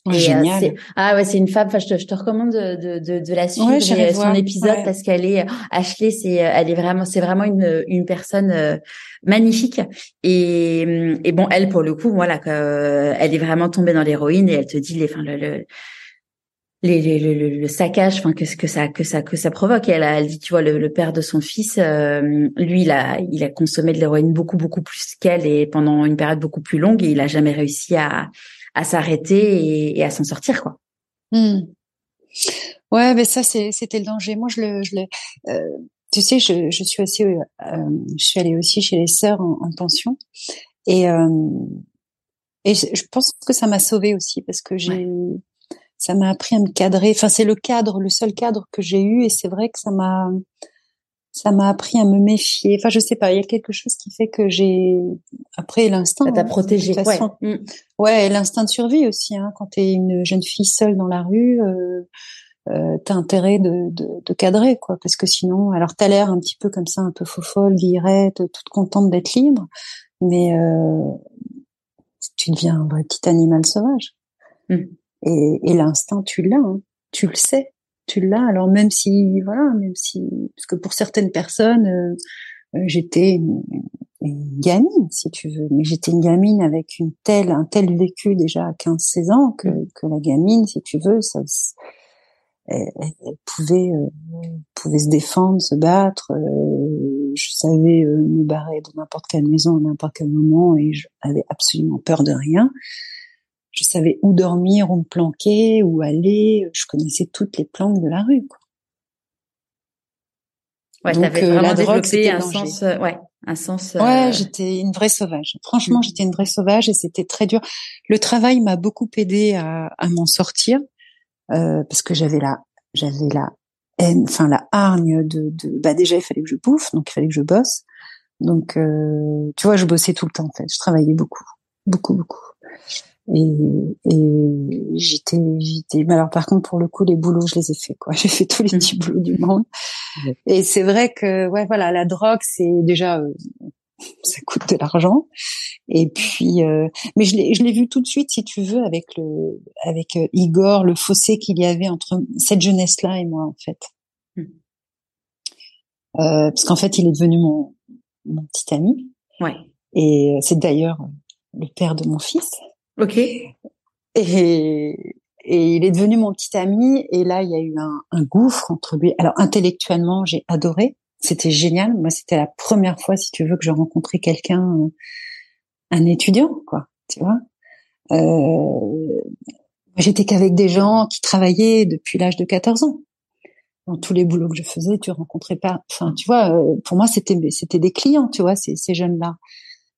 Ouais, génial. ah ouais, c'est une femme. Enfin, je te, je te recommande de, de, de, la suivre ouais, son épisode parce qu'elle est Ashley, c'est elle est vraiment, c'est vraiment une une personne magnifique. Et, et bon, elle pour le coup, voilà, elle est vraiment tombée dans l'héroïne et elle te dit les, enfin le, le les, le, le, saccage, enfin que que ça que ça que ça provoque. Elle, a, elle dit, tu vois, le, père de son fils, euh, lui, il a il a consommé de l'héroïne beaucoup beaucoup plus qu'elle et pendant une période beaucoup plus longue et il a jamais réussi à à s'arrêter et, à s'en sortir, quoi. Hmm. Ouais, mais ça c'était le danger. Moi, je le je le euh, tu sais, je, je suis aussi euh, je suis allée aussi chez les sœurs en, en pension et et je, pense que ça m'a sauvée aussi parce que j'ai ça m'a appris à me cadrer. Enfin, c'est le cadre, le seul cadre que j'ai eu, et c'est vrai que ça m'a, ça m'a appris à me méfier. Enfin, je sais pas, il y a quelque chose qui fait que j'ai après l'instinct. Ça t'a hein, protégé. Ouais. Mm. ouais, l'instinct de survie aussi. Hein, quand t'es une jeune fille seule dans la rue. Euh, euh, t'as intérêt de, de, de, cadrer quoi parce que sinon alors t'as l'air un petit peu comme ça un peu faux folle virette toute contente d'être libre mais euh, tu deviens un vrai petit animal sauvage mm. Et, et l'instinct, tu l'as, hein. tu le sais, tu l'as. Alors même si, voilà, même si, parce que pour certaines personnes, euh, euh, j'étais une, gamine, si tu veux, mais j'étais une gamine avec une telle, un tel vécu déjà à 15-16 ans que, mm. que la gamine, si tu veux, ça, elle, elle pouvait, euh, pouvait se défendre, se battre. je savais me barrer de n'importe quelle maison à n'importe quel moment et je avais absolument peur de rien je savais où dormir, où me planquer, où aller. Je connaissais toutes les planques de la rue. Quoi. Ouais, Donc, euh, vraiment la drogue, c'était un sens, euh, ouais, un sens. Ouais, euh, j'étais une vraie sauvage. Franchement, mm. j'étais une vraie sauvage et c'était très dur. Le travail m'a beaucoup aidé à, à m'en sortir euh, parce que j'avais la, j'avais la haine, enfin la hargne de, de, bah déjà il fallait que je bouffe, donc il fallait que je bosse. Donc euh, tu vois, je bossais tout le temps en fait. Je travaillais beaucoup, beaucoup, beaucoup et, et j'étais j'étais mais alors par contre pour le coup les boulots je les ai fait quoi. J'ai fait tous les mmh. petits boulots du monde. Et c'est vrai que ouais voilà la drogue c'est déjà euh, ça coûte de l'argent. Et puis euh, mais je l'ai je l'ai vu tout de suite si tu veux avec le avec euh, Igor le fossé qu'il y avait entre cette jeunesse là et moi en fait. Mmh. parce qu'en fait il est devenu mon mon petit ami. Ouais. Et c'est d'ailleurs le père de mon fils Ok. Et, et il est devenu mon petit ami. Et là, il y a eu un, un gouffre entre lui. Alors intellectuellement, j'ai adoré. C'était génial. Moi, c'était la première fois, si tu veux, que je rencontrais quelqu'un, euh, un étudiant, quoi. Tu vois. Euh, J'étais qu'avec des gens qui travaillaient depuis l'âge de 14 ans. Dans tous les boulots que je faisais, tu rencontrais pas. Enfin, tu vois, euh, pour moi, c'était c'était des clients, tu vois, ces, ces jeunes-là.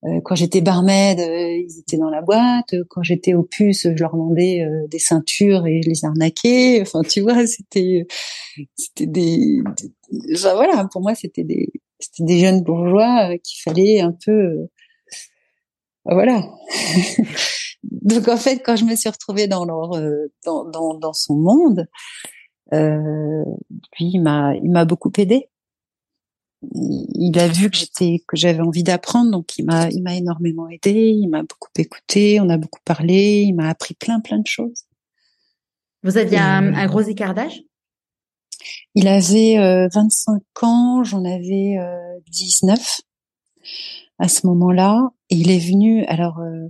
Euh, quand j'étais barmaid, euh, ils étaient dans la boîte. Quand j'étais au puce, je leur demandais euh, des ceintures et je les arnaquais. Enfin, tu vois, c'était, c'était des, enfin voilà, pour moi, c'était des, c'était des jeunes bourgeois qu'il fallait un peu, voilà. Donc en fait, quand je me suis retrouvée dans leur, dans, dans, dans son monde, euh, lui, il m'a, il m'a beaucoup aidé il a vu que j'étais que j'avais envie d'apprendre donc il m'a il m'a énormément aidé il m'a beaucoup écouté on a beaucoup parlé il m'a appris plein plein de choses. Vous aviez un, un, gros écart d'âge? Il avait euh, 25 ans j'en avais euh, 19 à ce moment-là. Et il est venu alors euh,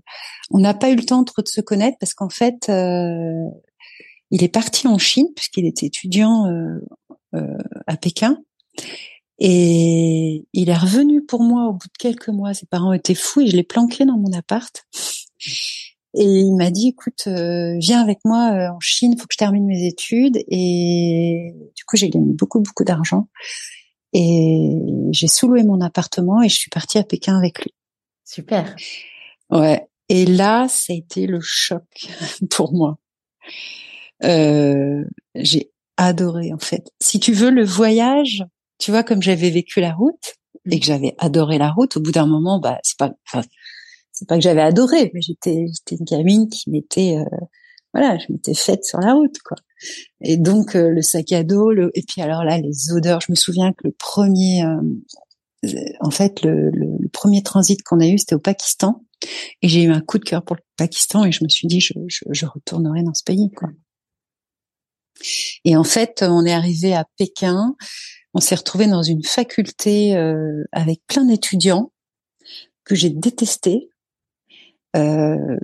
on n'a pas eu le temps trop de se connaître parce qu'en fait euh, il est parti en Chine puisqu'il était étudiant euh, à Pékin et il est revenu pour moi au bout de quelques mois. Ses parents étaient fous et je l'ai planqué dans mon appart. Et il m'a dit, écoute, euh, viens avec moi euh, en Chine, faut que je termine mes études. Et du coup, j'ai gagné beaucoup, beaucoup d'argent. Et j'ai sous-loué mon appartement et je suis partie à Pékin avec lui. Super. Ouais. Et là, ça a été le choc pour moi. Euh, j'ai adoré en fait. Si tu veux, le voyage, tu vois, comme j'avais vécu la route et que j'avais adoré la route, au bout d'un moment, bah, c'est pas, enfin, c'est pas que j'avais adoré, mais j'étais, j'étais une gamine qui m'était, euh, voilà, je m'étais faite sur la route, quoi. Et donc euh, le sac à dos, le, et puis alors là, les odeurs. Je me souviens que le premier, euh, en fait, le, le, premier transit qu'on a eu, c'était au Pakistan. Et j'ai eu un coup de cœur pour le Pakistan et je me suis dit, je, je, je retournerai dans ce pays. Quoi. Et en fait, on est arrivé à Pékin, on s'est retrouvé dans une faculté euh, avec plein d'étudiants que j'ai détesté. Euh,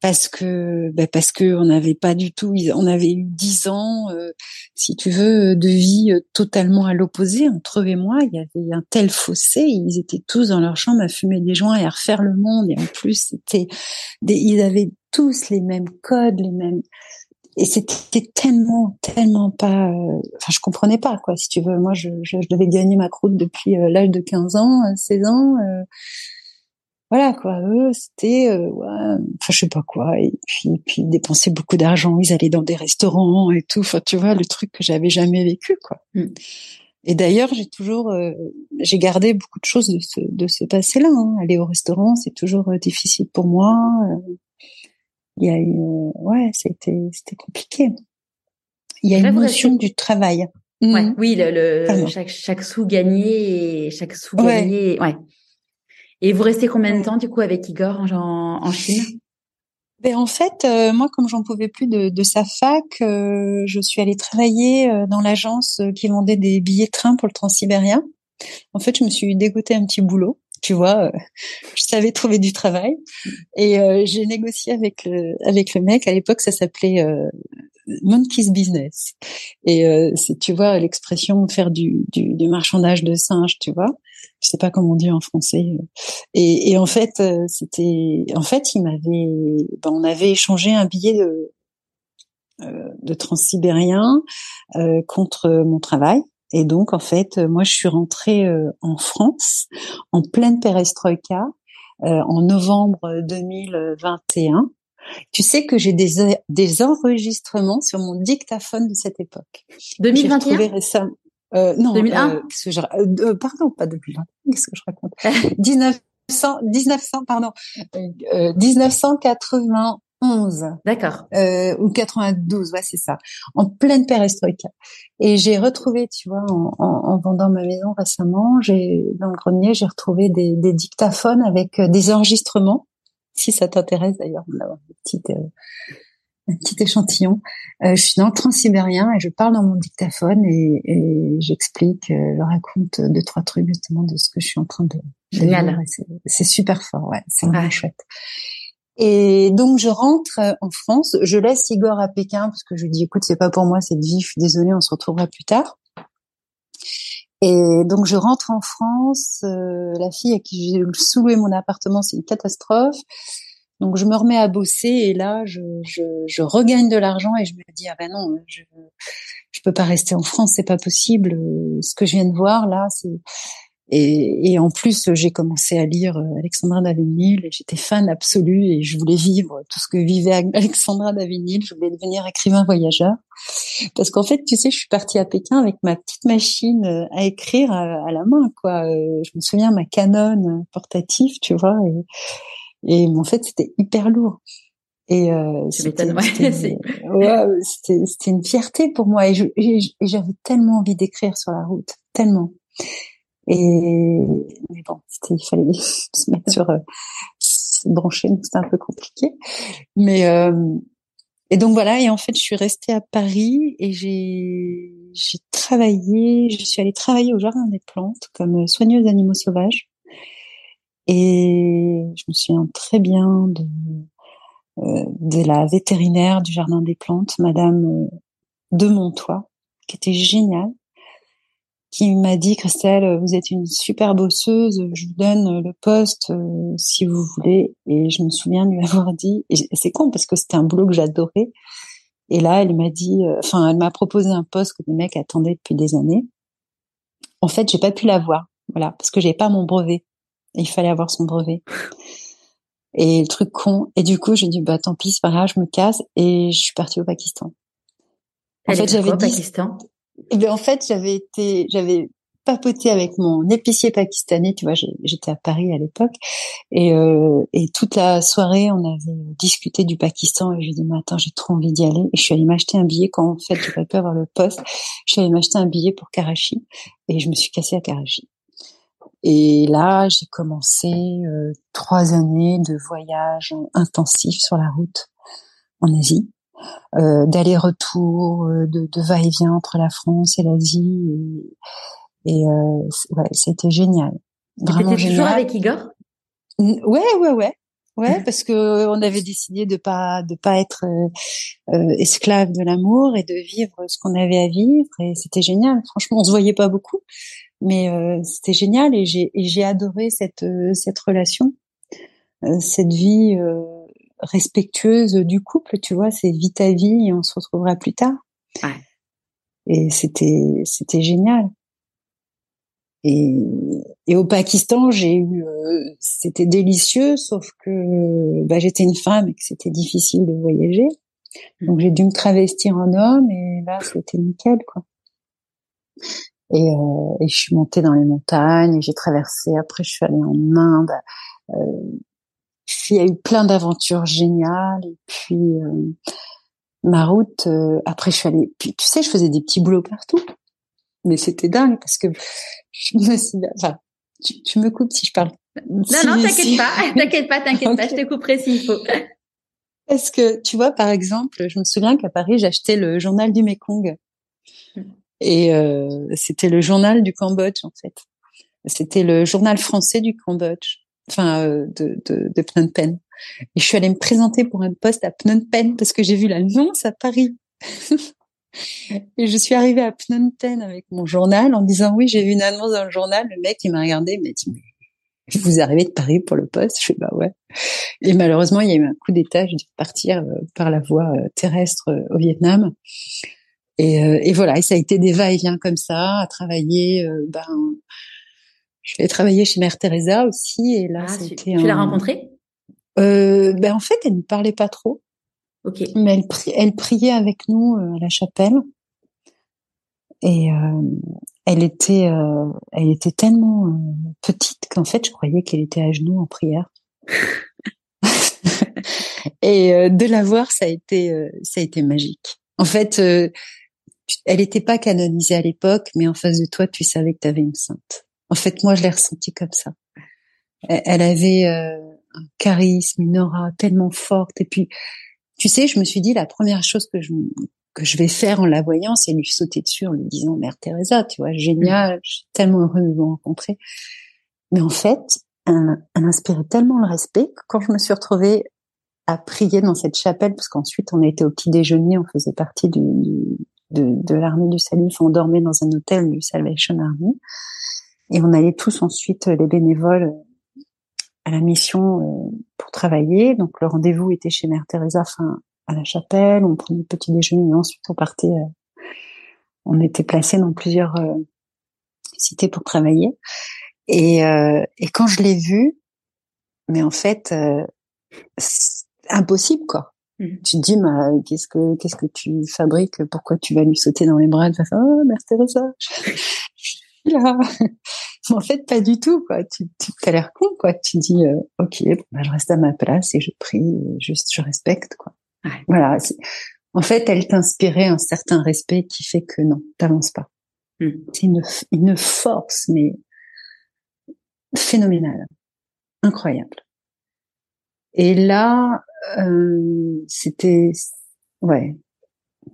parce que bah parce que on n'avait pas du tout on avait eu dix ans euh, si tu veux de vie euh, totalement à l'opposé entre eux et moi il y avait un tel fossé ils étaient tous dans leur chambre à fumer des joints et à refaire le monde et en plus c'était ils avaient tous les mêmes codes les mêmes et c'était tellement tellement pas euh, enfin je comprenais pas quoi si tu veux. Moi je, je, devais gagner ma croûte depuis l'âge de 15 ans 16 ans voilà quoi. Eux c'était euh, ouais, enfin je sais pas quoi. Et puis puis ils dépensaient beaucoup d'argent. Ils allaient dans des restaurants et tout. Enfin tu vois le truc que j'avais jamais vécu quoi. Mm. et d'ailleurs j'ai toujours euh, j'ai gardé beaucoup de choses de ce de ce passé là hein. aller au restaurant c'est toujours euh, difficile pour moi il y a eu ouais c'était c'était compliqué. Il y a une notion du travail. Ouais, mm. oui le, le chaque chaque sou gagné et chaque sou gagné ouais. Et vous restez combien de temps du coup avec Igor en, en Chine? Ben en fait, euh, moi, comme j'en pouvais plus de, de sa fac, euh, je suis allée travailler euh, dans l'agence qui vendait des billets de train pour le transsibérien. En fait, je me suis dégoûté un petit boulot. Tu vois, je savais trouver du travail et j'ai négocié avec le, avec le mec. À l'époque, ça s'appelait monkey's business. Et c'est, tu vois, l'expression faire du, du, du marchandage de singes, tu vois je sais pas comment on dit en français. Et, et en fait, euh, c'était, en fait, il m'avait, ben, on avait échangé un billet de, euh, de transsibérien euh, contre mon travail. Et donc, en fait, moi, je suis rentrée euh, en France en pleine perestroïka en novembre 2021. Tu sais que j'ai des, des enregistrements sur mon dictaphone de cette époque. 2021 euh, non, 2001 euh, que je, euh, pardon, pas 2001. Qu'est-ce que je raconte? 1900, 1900, pardon, 1991. D'accord. ou 92, ouais, c'est ça. En pleine perestroïka. Et j'ai retrouvé, tu vois, en, en, en, vendant ma maison récemment, j'ai dans le grenier, j'ai retrouvé des, des, dictaphones avec des enregistrements. Si ça t'intéresse d'ailleurs, une petite un petit échantillon. Euh, je suis dans le transsibérien et je parle dans mon dictaphone et, et j'explique, euh, je raconte deux trois trucs justement de ce que je suis en train de. Génial. C'est super fort, ouais, c'est vraiment chouette. Et donc je rentre euh, en France, je laisse Igor à Pékin parce que je lui dis écoute c'est pas pour moi cette vie, je suis désolée, on se retrouvera plus tard. Et donc je rentre en France, euh, la fille à qui j'ai loué mon appartement, c'est une catastrophe. Donc je me remets à bosser et là je, je, je regagne de l'argent et je me dis ah ben non je je peux pas rester en France c'est pas possible ce que je viens de voir là c'est et, et en plus j'ai commencé à lire euh, Alexandra Davinil et j'étais fan absolue et je voulais vivre tout ce que vivait Alexandra Davinil je voulais devenir écrivain voyageur parce qu'en fait tu sais je suis partie à Pékin avec ma petite machine euh, à écrire à, la main quoi euh, je me souviens ma Canon portative tu vois et et en fait, c'était hyper lourd. Et euh, c'était ouais, c'était une fierté pour moi. Et j'avais tellement envie d'écrire sur la route, tellement. Et mais bon, il fallait se mettre sur euh, se brancher, donc c'était un peu compliqué. Mais euh, et donc voilà. Et en fait, je suis restée à Paris et j'ai j'ai travaillé. Je suis allée travailler au jardin des plantes comme soigneuse d'animaux sauvages. Et je me souviens très bien de, euh, de la vétérinaire du jardin des plantes, Madame euh, de Montois, qui était géniale, qui m'a dit Christelle, vous êtes une super bosseuse, je vous donne le poste euh, si vous voulez. Et je me souviens lui avoir dit, et c'est con parce que c'était un boulot que j'adorais. Et là, elle m'a dit, enfin, elle m'a proposé un poste que le mec attendait depuis des années. En fait, j'ai pas pu l'avoir, voilà, parce que j'ai pas mon brevet il fallait avoir son brevet. Et le truc con. Et du coup, j'ai dit, bah, tant pis, c'est pas grave, je me casse. Et je suis partie au Pakistan. En fait, j'avais dit. Pakistan? Et eh bien, en fait, j'avais été, j'avais papoté avec mon épicier pakistanais, tu vois, j'étais à Paris à l'époque, et, euh, et toute la soirée, on avait discuté du Pakistan, et j'ai dit, mais attends, j'ai trop envie d'y aller, et je suis allée m'acheter un billet quand, en fait, j'ai pas pu avoir le poste, je suis allée m'acheter un billet pour Karachi, et je me suis cassée à Karachi. Et là, j'ai commencé euh, trois années de voyage intensif sur la route en Asie, euh, d'aller-retour, euh, de, de va-et-vient entre la France et l'Asie. Et, et euh, ouais, c'était génial. Vraiment génial. toujours avec Igor? Ouais, ouais, ouais. Ouais, parce que on avait décidé de pas de pas être euh, euh, esclave de l'amour et de vivre ce qu'on avait à vivre et c'était génial. Franchement, on se voyait pas beaucoup, mais euh, c'était génial et j'ai j'ai adoré cette euh, cette relation, euh, cette vie respectueuse du couple. Tu vois, c'est vie ta vie et on se retrouvera plus tard. Ouais. Et c'était c'était génial. Et, et au Pakistan, j'ai eu, euh, c'était délicieux, sauf que bah, j'étais une femme et que c'était difficile de voyager. Mmh. Donc j'ai dû me travestir en homme et là c'était nickel quoi. Et, euh, et, je suis montée dans les montagnes, et j'ai traversé. Après je suis allée en Inde. Euh, il y a eu plein d'aventures géniales. Et puis euh, ma route. Euh, après je suis allée. Puis tu sais, je faisais des petits boulots partout mais c'était dingue parce que je me suis, enfin, tu, tu, me coupes si je parle. Non, non, t'inquiète pas, t'inquiète pas, t'inquiète pas, je te couperai s'il faut. Parce que, tu vois, par exemple, je me souviens qu'à Paris, j'achetais le journal du Mekong. Et euh, c'était le journal du Cambodge, en fait. C'était le journal français du Cambodge, enfin, euh, de, de, de Phnom Penh. Et je suis allée me présenter pour un poste à Phnom Penh parce que j'ai vu l'annonce à Paris. Et je suis arrivée à Phnom Penh avec mon journal en disant oui, j'ai vu une annonce dans le journal. Le mec, il m'a regardé, il m'a dit vous arrivez de Paris pour le poste? Je fais bah ouais. Et malheureusement, il y a eu un coup d'état, j'ai dû partir euh, par la voie euh, terrestre euh, au Vietnam. Et, et, voilà, et ça a été des va-et-vient comme ça, à travailler. ben, je vais travailler chez Mère Teresa aussi, et là, ah, c'était. Tu, l'as rencontrée? Euh, Ben en fait, elle ne parlait pas trop. Mais elle, elle, priait avec nous euh, à la chapelle. Et euh, elle était, euh, elle était tellement euh, petite qu'en fait, je croyais qu'elle était à genoux en prière. et euh, de la voir, ça a été, ça a été magique. En fait, elle n'était pas canonisée à l'époque, mais en face de toi, tu savais que tu avais une sainte. En fait, moi, je l'ai ressentie comme ça. Elle avait un charisme, une aura tellement forte, et puis tu sais, je me suis dit la première chose que je que je vais faire en la voyant, c'est lui sauter dessus en lui disant Mère Teresa, tu vois, génial, je suis tellement heureuse de vous rencontrer. Mais en fait, elle, inspirait tellement le respect que quand je me suis retrouvée à prier dans cette chapelle, parce qu'ensuite on était au petit déjeuner, on faisait partie du, de, de l'armée du salut, on dormait dans un hôtel du Salvation Army, et on allait tous ensuite, les bénévoles, à la mission euh, pour travailler. Donc le rendez-vous était chez Mère Teresa, enfin à la chapelle. On prenait le petit déjeuner et ensuite on partait. Euh, on était placé dans plusieurs euh, cités pour travailler. Et, et quand je l'ai vu, mais en fait, impossible quoi. Mmh. Tu te dis, mais qu'est-ce que qu'est-ce que tu fabriques? Pourquoi tu vas lui sauter dans les bras? De façon, oh, Mère Teresa, là. en fait, pas du tout, quoi. Tu, tu as l'air con, quoi. Tu dis, euh, ok, bah, je reste à ma place et je prie, juste je respecte, quoi. Voilà. En fait, elle t'inspirait un certain respect qui fait que non, t'avances pas. Hmm. C'est une, une force, mais phénoménale, incroyable. Et là, euh, c'était, ouais,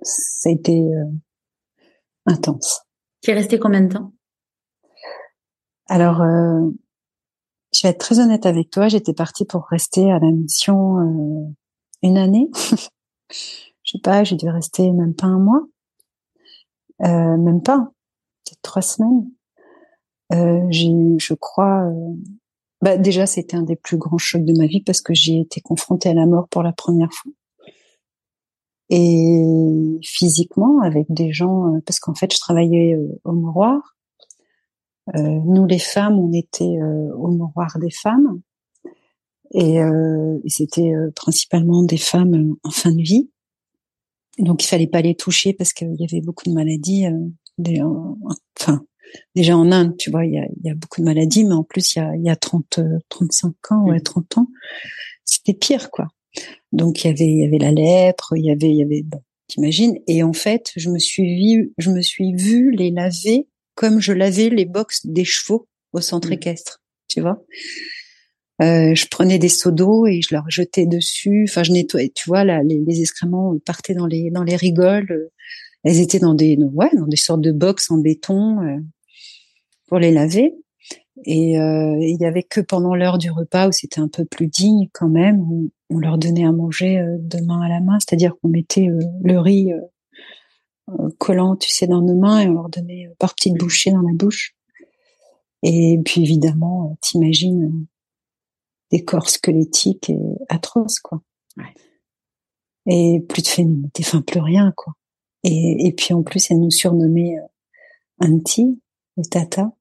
ça a été euh, intense. Tu es resté combien de temps? Alors, euh, je vais être très honnête avec toi. J'étais partie pour rester à la mission euh, une année. je sais pas, j'ai dû rester même pas un mois, euh, même pas, peut-être trois semaines. Euh, j'ai je crois, bah déjà c'était un des plus grands chocs de ma vie parce que j'ai été confrontée à la mort pour la première fois et physiquement avec des gens parce qu'en fait je travaillais au miroir nous, les femmes, on était euh, au miroir des femmes. Et, euh, et c'était principalement des femmes en fin de vie. Donc il fallait pas les toucher parce qu'il y avait beaucoup de maladies. enfin, déjà en Inde, tu vois, il y a, y a, beaucoup de maladies, mais en plus il y a, y a 30, 35 ans, ouais, 30 ans, c'était pire, quoi. Donc il y avait, il y avait la lèpre, il y avait, il y avait, bon, t'imagines. Et en fait, je me suis vu, je me suis vue les laver comme je lavais les box des chevaux au centre mmh. équestre, tu vois. Euh, je prenais des seaux d'eau et je leur jetais dessus. Enfin, je nettoyais, tu vois, là, les, les, excréments partaient dans les dans les rigoles. Elles étaient dans des ouais, dans des sortes de box en béton euh, pour les laver. Et euh, il y avait que pendant l'heure du repas où c'était un peu plus digne quand même, où on leur donnait à manger euh, de main à la main, c'est-à-dire qu'on mettait euh, le riz collant, tu sais, dans nos mains et on leur donnait par petites bouchées dans la bouche. Et puis évidemment, t'imagines des corps squelettiques et atroces, quoi. Et plus de féminité, enfin plus rien, quoi. Et, et puis en plus, elle nous surnommait Auntie, et Tata.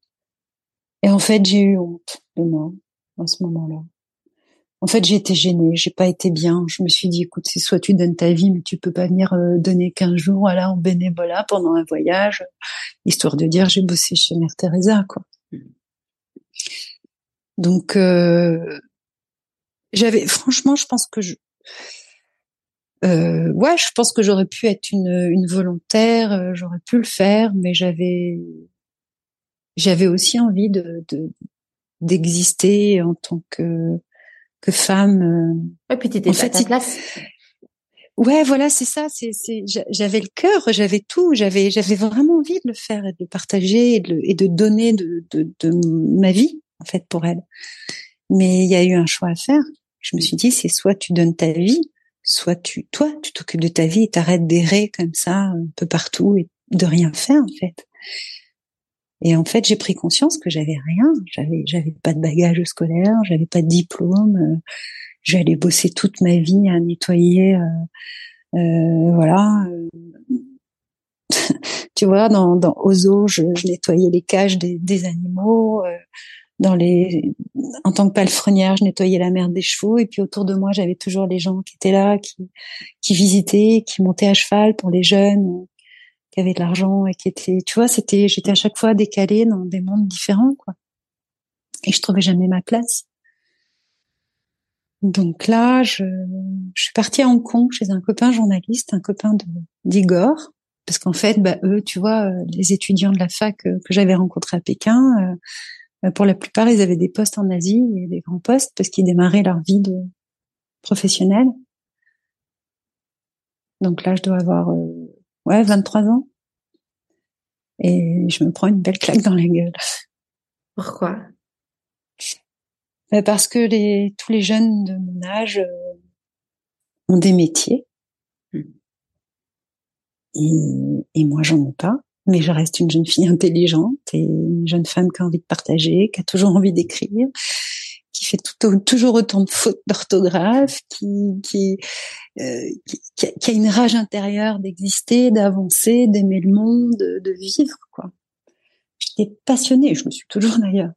Et en fait, j'ai eu honte de moi à ce moment-là. En fait, j'ai été gênée, j'ai pas été bien. Je me suis dit, écoute, c'est soit tu donnes ta vie, mais tu peux pas venir euh, donner 15 jours là en bénévolat pendant un voyage, histoire de dire j'ai bossé chez Mère Teresa, quoi. Donc, euh, j'avais, franchement, je pense que je, euh, ouais, je pense que j'aurais pu être une, volontaire, j'aurais pu le faire, mais j'avais, j'avais aussi envie de d'exister en tant que que femme. Euh. Ouais, puis t'étais en fait, ta place. Ouais, voilà, c'est ça. C'est, c'est, j'avais le cœur, j'avais tout, j'avais, j'avais vraiment envie de le faire et de partager et de, et de donner de, de, de ma vie en fait pour elle. Mais il y a eu un choix à faire. Je me suis dit, c'est soit tu donnes ta vie, soit tu, toi, tu t'occupes de ta vie et t'arrêtes d'errer comme ça un peu partout et de rien faire en fait. Et en fait, j'ai pris conscience que j'avais rien. J'avais, j'avais pas de bagage scolaire, j'avais pas de diplôme. Euh, j'allais bosser toute ma vie à nettoyer, euh, euh voilà. tu vois, dans, dans Ozo, je, nettoyais les cages des, des animaux. Dans les, en tant que palefrenière, je nettoyais la merde des chevaux. Et puis autour de moi, j'avais toujours les gens qui étaient là, qui, qui visitaient, qui montaient à cheval pour les jeunes qui avait de l'argent et qui était, tu vois, c'était, j'étais à chaque fois décalée dans des mondes différents, quoi. Et je trouvais jamais ma place. Donc là, je, je suis partie à Hong Kong chez un copain journaliste, un copain de d'Igor, parce qu'en fait, bah, eux, tu vois, euh, les étudiants de la fac euh, que, j'avais rencontrés à Pékin, euh, pour la plupart, ils avaient des postes en Asie et des grands postes parce qu'ils démarraient leur vie de professionnelle. Donc là, je dois avoir ouais, 23 ans. Et je me prends une belle claque dans la gueule. Pourquoi? Euh, Parce que les, tous les jeunes de mon âge euh, ont des métiers. Hmm. Et, et moi, j'en ai pas. Mais je reste une jeune fille intelligente et une jeune femme qui a envie de partager, qui a toujours envie d'écrire toujours autant de fautes d'orthographe, qui, qui, euh, qui, a une rage intérieure d'exister, d'avancer, d'aimer le monde, de, vivre, quoi. J'étais passionnée, je me suis toujours d'ailleurs.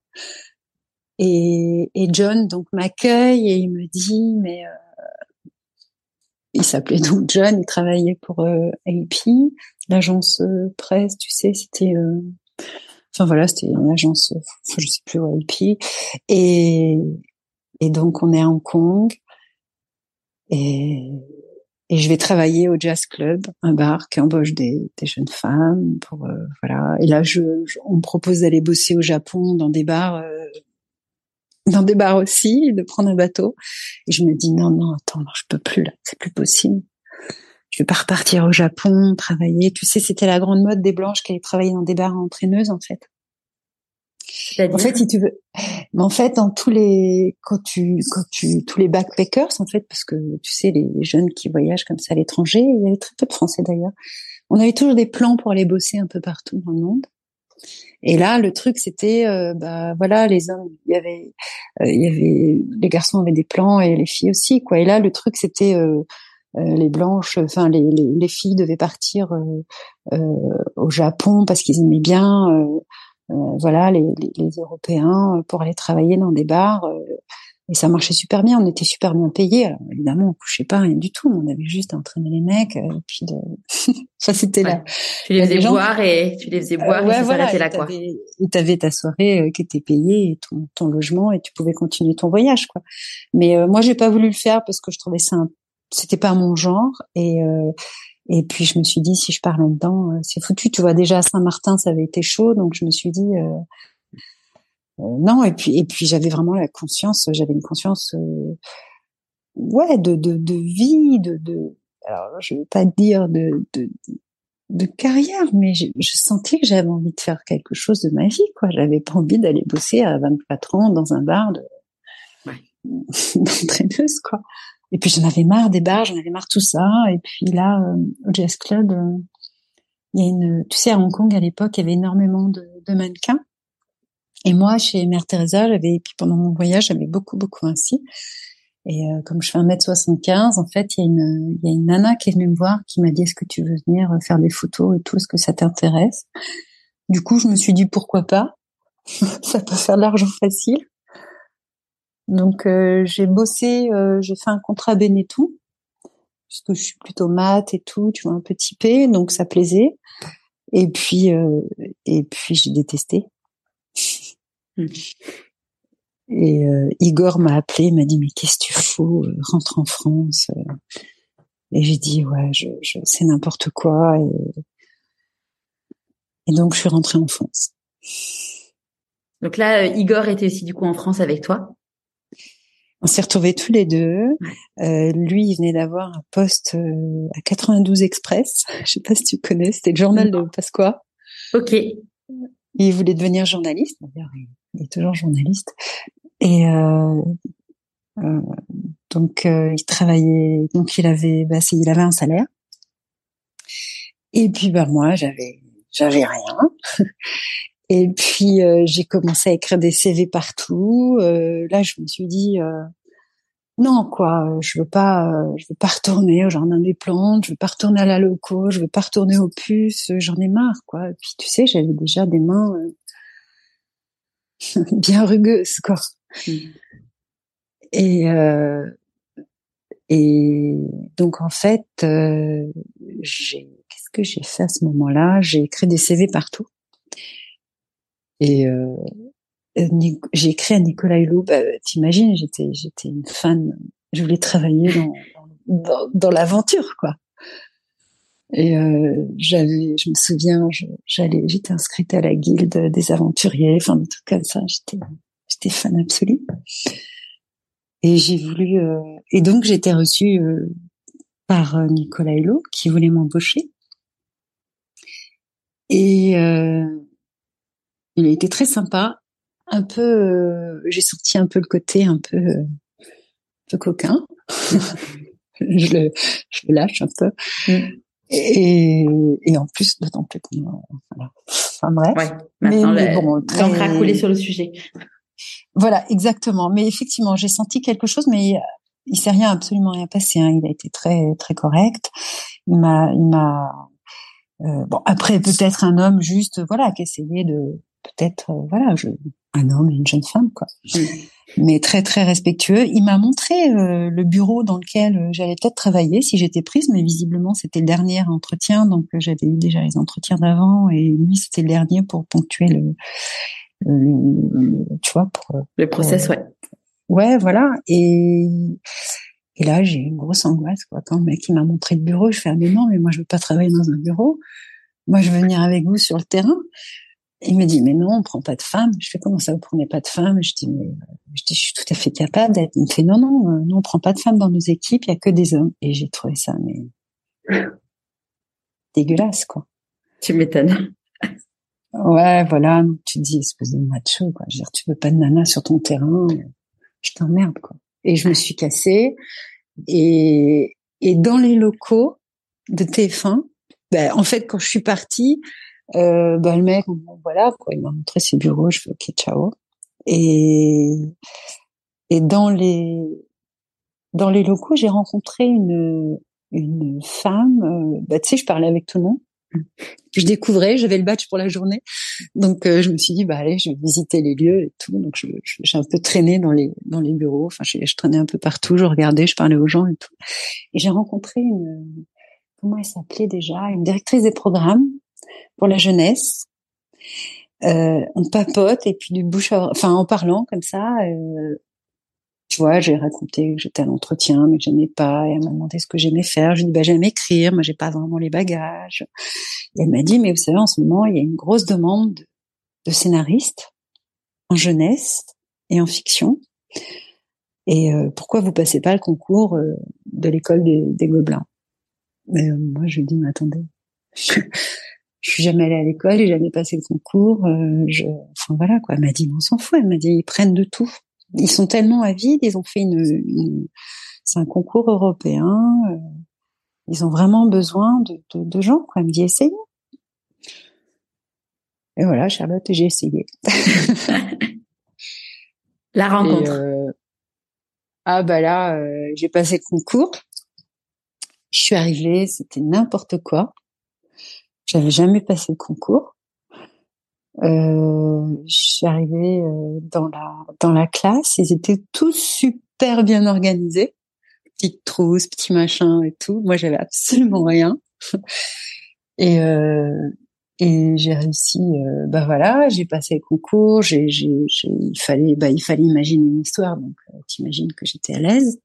Et, et John donc m'accueille et il me dit, mais euh, il s'appelait donc John, il travaillait pour euh, AP, l'agence presse, tu sais, c'était Enfin voilà, c'était une agence, je sais plus, IP. Et, et donc on est à Hong Kong. Et, et je vais travailler au Jazz Club, un bar qui embauche des, des jeunes femmes pour euh, voilà. Et là, je, on me propose d'aller bosser au Japon dans des bars, euh, dans des bars aussi, de prendre un bateau. Et je me dis non non attends, je peux plus là, c'est plus possible. Je vais pas repartir au Japon, travailler. Tu sais, c'était la grande mode des blanches qui allaient travailler dans des bars entraîneuses, en fait. En fait, si tu veux, mais en fait, dans tous les, quand tu, quand tu, tous les backpackers, en fait, parce que tu sais, les, jeunes qui voyagent comme ça à l'étranger, il y avait très peu de Français d'ailleurs. On avait toujours des plans pour aller bosser un peu partout dans le monde. Et là, le truc, c'était, euh, bah voilà, les hommes, il y avait, euh, il y avait, les garçons avaient des plans et les filles aussi, quoi. Et là, le truc, c'était euh, euh, les blanches, enfin les, les, les, filles devaient partir euh, euh, au Japon parce qu'ils aimaient bien, voilà, les, les, Européens pour aller travailler dans des bars. et ça marchait super bien, on était super bien payés. Alors, évidemment, on couchait pas rien du tout, on avait juste entraîné les mecs. et puis de... ça c'était là. Tu les faisais boire et tu les faisais boire et ça voilà, là quoi. Tu avais ta soirée qui était payée et ton, ton logement et tu pouvais continuer ton voyage quoi. Mais moi j'ai pas voulu le faire parce que je trouvais ça un c'était pas mon genre et euh, et puis je me suis dit si je pars là-dedans euh, c'est foutu tu vois déjà à Saint-Martin ça avait été chaud donc je me suis dit euh, non, et puis et puis j'avais vraiment la conscience, j'avais une conscience, ouais, de, de, de vie, de, de alors je vais pas dire de, de, de carrière, mais je, je sentais que j'avais envie de faire quelque chose de ma vie, quoi. J'avais pas envie d'aller bosser à 24 ans dans un bar de d'entraîneuse, quoi. Et puis j'en avais marre des bars, j'en avais marre tout ça. Et puis là, euh, au Jazz Club, euh, il y a une, tu sais, à Hong Kong à l'époque, il y avait énormément de, de mannequins. Et moi, chez Mère Teresa, j'avais, puis pendant mon voyage, j'avais beaucoup, beaucoup ainsi. Et euh, comme je fais 1m75, en fait, il y, a une, il y a une nana qui est venue me voir, qui m'a dit, est-ce que tu veux venir faire des photos et tout, est-ce que ça t'intéresse? Du coup, je me suis dit, pourquoi pas? Ça peut faire de l'argent facile. Donc, euh, j'ai bossé, euh, j'ai fait un contrat Benetton, puisque je suis plutôt mat et tout, tu vois, un peu typé, donc ça plaisait. Et puis, et puis j'ai détesté. Hmm. Et euh, Igor m'a appelé, m'a dit mais qu'est-ce que tu fous, euh, rentre en France. Euh. Et j'ai dit ouais, je, je c'est n'importe quoi. Et, et donc je suis rentrée en France. Donc là, Igor était aussi du coup en France avec toi? On s'est retrouvés tous les deux. Euh, lui, il venait d'avoir un poste à 92 Express. Je sais pas si tu connais, c'était le journal de Pasqua. Ok. Il voulait devenir journaliste. D'ailleurs, il est toujours journaliste. Et euh, euh, donc euh, il travaillait, donc il avait, bah, il avait un salaire. Et puis bah moi j'avais, j'avais rien. Et puis euh, j'ai commencé à écrire des CV partout. Euh, là je me suis dit non quoi, je veux pas, je veux pas retourner au jardin des plantes, je veux pas retourner à la loco, je veux pas retourner aux puces, j'en ai marre quoi. Et puis tu sais j'avais déjà des mains bien rugueuses quoi. Et euh, et donc en fait, euh, j'ai qu'est-ce que j'ai fait à ce moment-là? J'ai écrit des CV partout. Et euh, j'ai écrit à Nicolas Hulot. Bah, T'imagines, j'étais j'étais une fan. Je voulais travailler dans dans, dans l'aventure, quoi. Et euh, j'avais, je me souviens, j'allais, j'étais inscrite à la guilde des aventuriers, enfin des trucs comme ça. J'étais J'étais fan absolue. Et j'ai voulu euh, et donc j'étais reçue euh, par euh, Nicolas Hulot qui voulait m'embaucher. Et il a été très sympa, un peu j'ai senti un peu le côté un peu un peu coquin. je le je le lâche un peu. Mm. Et, et en plus, d'autant plus qu'on voilà. Enfin bref. Ouais, maintenant, mais, mais bon, très... sur le sujet. Voilà, exactement. Mais effectivement, j'ai senti quelque chose, mais il s'est rien, absolument rien passé. Hein. Il a été très, très correct. Il m'a, il m'a. Euh, bon, après, peut-être un homme juste, voilà, qui essayait de, peut-être, euh, voilà, je, un homme et une jeune femme, quoi. Mais très, très respectueux. Il m'a montré euh, le bureau dans lequel j'allais peut-être travailler si j'étais prise, mais visiblement c'était le dernier entretien, donc j'avais eu déjà les entretiens d'avant et lui c'était le dernier pour ponctuer le tu vois, pour le process, ouais. Ouais, voilà. Et et là, j'ai une grosse angoisse quoi. Quand le mec il m'a montré le bureau, je fais ah, mais non, mais moi je veux pas travailler dans un bureau. Moi, je veux venir avec vous sur le terrain. Il me dit mais non, on prend pas de femmes. Je fais comment ça vous prenez pas de femmes? Je dis mais je dis je suis tout à fait capable d'être. Il me fait non non, euh, non on prend pas de femmes dans nos équipes, il y a que des hommes. Et j'ai trouvé ça mais dégueulasse quoi. Tu m'étonnes. Ouais, voilà. Tu te dis, espèce de macho, quoi. Je veux dire, tu veux pas de nana sur ton terrain. Je t'emmerde, quoi. Et je me suis cassée. Et, et dans les locaux de TF1, ben, en fait, quand je suis partie, euh, ben, le mec, voilà, quoi, il m'a montré ses bureaux. Je fais, OK, ciao. Et, et dans les, dans les locaux, j'ai rencontré une, une femme, euh, bah, tu sais, je parlais avec tout le monde je découvrais, j'avais le badge pour la journée, donc euh, je me suis dit bah allez, je vais visiter les lieux et tout. Donc j'ai un peu traîné dans les dans les bureaux, enfin je, traînais un peu partout, je regardais, je parlais aux gens et tout. Et j'ai rencontré une comment elle s'appelait déjà, une directrice des programmes pour la jeunesse. Euh, on papote et puis du bouche à, enfin en parlant comme ça, euh, tu vois, j'ai raconté que j'étais à l'entretien, mais que j'aimais pas. Et elle m'a demandé ce que j'aimais faire. Je lui ai dit, bah, j'aime écrire, mais j'ai pas vraiment les bagages. Et elle m'a dit, mais vous savez, en ce moment, il y a une grosse demande de scénaristes. en jeunesse et en fiction. Et euh, pourquoi vous passez pas le concours euh, de l'école des, Gobelins? Mais euh, moi, je lui dis, mais attendez, je, suis jamais allée à l'école, j'ai jamais passé le concours. je, enfin voilà quoi. Elle m'a dit, on s'en fout. Elle m'a dit, ils prennent de tout. Ils sont tellement avides. Ils ont fait une, une c'est un concours européen. ils ont vraiment besoin de, de, de gens. Quoi. Elle me dit, essayez. Et voilà, Charlotte, j'ai essayé. La rencontre. Ah bah là, euh, j'ai passé le concours. Je suis arrivée, c'était n'importe quoi. J'avais jamais passé le concours. Euh, arrivée euh, dans la dans la classe, ils étaient tous super bien organisés, petites trousses, petits machins et tout. Moi, j'avais absolument rien. Et euh, et j'ai réussi euh, bah voilà j'ai passé le concours j'ai j'ai il fallait bah il fallait imaginer une histoire donc euh, t'imagines que j'étais à l'aise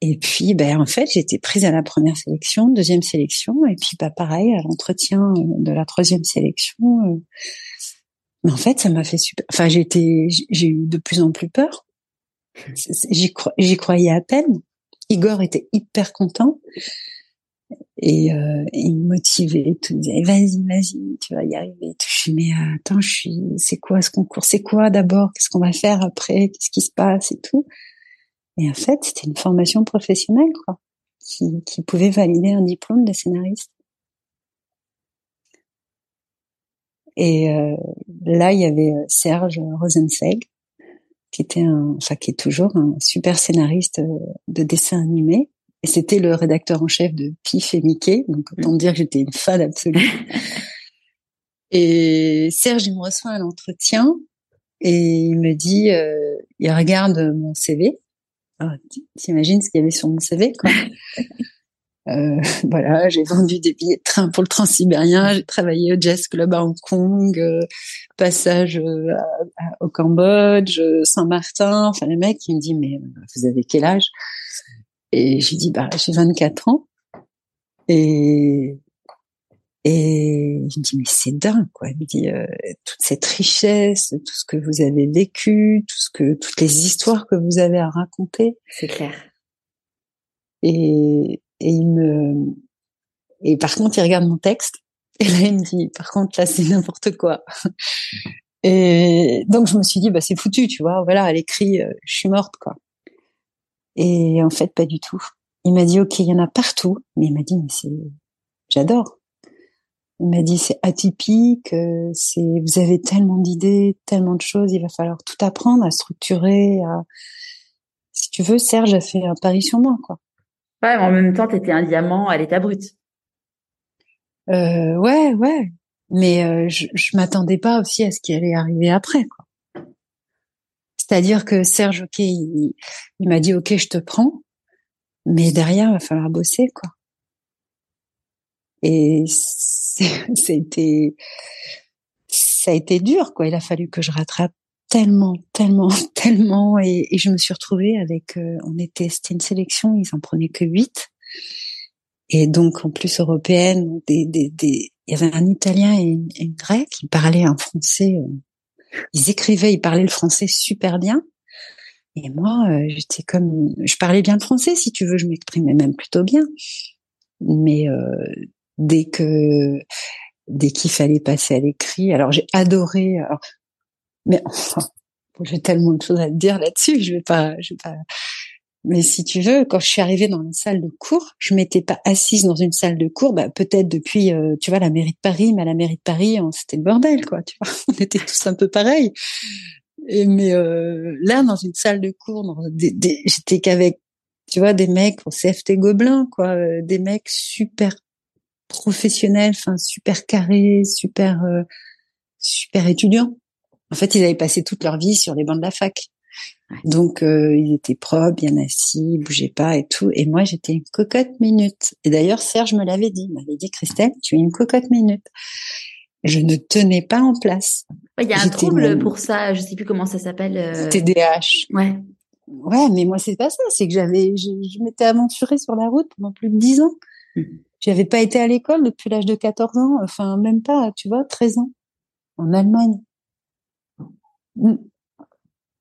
et puis ben en fait été prise à la première sélection deuxième sélection. Et puis bah pareil à l'entretien euh, de la troisième sélection euh. mais en fait ça m'a fait super enfin été j'ai eu de plus en plus peur. J'y j'y croyais à peine. Igor était hyper content. Et, euh, il me motivait tout. Me disait vas-y vas-y tu vas y arriver. Tout. je suis mais attends je suis c'est quoi ce concours? C'est quoi d'abord? Qu'est-ce qu'on va faire après? Qu'est-ce qui se passe et tout? Et en fait c'était une formation professionnelle quoi qui, qui pouvait valider un diplôme de scénariste et euh, là il y avait euh, Serge Rosenzweig qui était un enfin qui est toujours un super scénariste euh, de dessin animé et c'était le rédacteur en chef de Pif et Mickey, donc autant dire que j'étais une fan absolue. et Serge, il me reçoit à l'entretien et il me dit, euh, il regarde mon CV. Ah, t'imagines ce qu'il y avait sur mon CV, quoi. Euh, voilà, j'ai vendu des billets de train pour le transsibérien, j'ai travaillé au Jazz Club à Hong Kong, euh, passage euh, au Cambodge, Saint-Martin. Enfin, le mec, il me dit, mais vous avez quel âge? Et j'ai dit, bah, j'ai 24 ans. Et, et il me dit, mais c'est dingue, quoi. Il me dit, euh, toute cette richesse, tout ce que vous avez vécu, tout ce que, toutes les histoires que vous avez à raconter. C'est clair. Et, et il me, et par contre, il regarde mon texte. Et là, il me dit, par contre, là, c'est n'importe quoi. Et donc, je me suis dit, bah, c'est foutu, tu vois. Voilà, elle écrit, euh, je suis morte, quoi. Et en fait, pas du tout. Il m'a dit, OK, il y en a partout. Mais il m'a dit, mais c'est, j'adore. Il m'a dit, c'est atypique, euh, c'est, vous avez tellement d'idées, tellement de choses, il va falloir tout apprendre à structurer, à, si tu veux, Serge a fait un pari sur moi, quoi. Ouais, mais en même temps, t'étais un diamant à l'état brut. Euh, ouais, ouais. Mais euh, je, je m'attendais pas aussi à ce qui allait arriver après, quoi. C'est-à-dire que Serge, ok, il, m'a dit ok, je te prends, mais derrière, il va falloir bosser, quoi. Et c'était, ça a été dur, quoi. Il a fallu que je rattrape tellement, tellement, tellement, et, je me suis retrouvée avec, euh, on était, c'était une sélection, ils en prenaient que huit, et donc en plus européenne, des, des, des, il y avait un Italien et une, et une Grec qui parlaient un français euh, ils écrivaient, ils parlaient le français super bien. Et moi, euh, j'étais comme, je parlais bien le français, si tu veux, je m'exprimais même plutôt bien. Mais euh, dès que, dès qu'il fallait passer à l'écrit, alors j'ai adoré. mais enfin, j'ai tellement de choses à te dire là-dessus, je vais pas, je vais pas. Mais si tu veux, quand je suis arrivée dans une salle de cours, je m'étais pas assise dans une salle de cours, bah, peut-être depuis, euh, tu vois, la mairie de Paris, mais à la mairie de Paris, c'était le bordel, quoi, tu vois. On était tous un peu pareils. Et, mais euh, là, dans une salle de cours, j'étais qu'avec, tu vois, des mecs au CFT Gobelin, quoi, euh, des mecs super professionnels, enfin super carrés, super super étudiants. En fait, ils avaient passé toute leur vie sur les bancs de la fac. Donc euh, il était propre, bien assis, il bougeait pas et tout. Et moi j'étais une cocotte minute. Et d'ailleurs Serge me l'avait dit, il m'avait dit Christelle, tu es une cocotte minute. Je ne tenais pas en place. Il y a un trouble pour ça, je sais plus comment ça s'appelle. Euh... TDAH. Ouais. Ouais, mais moi c'est pas ça, c'est que j'avais, je, je m'étais aventurée sur la route pendant plus de dix ans. Mmh. J'avais pas été à l'école depuis l'âge de 14 ans, enfin même pas, tu vois, 13 ans, en Allemagne.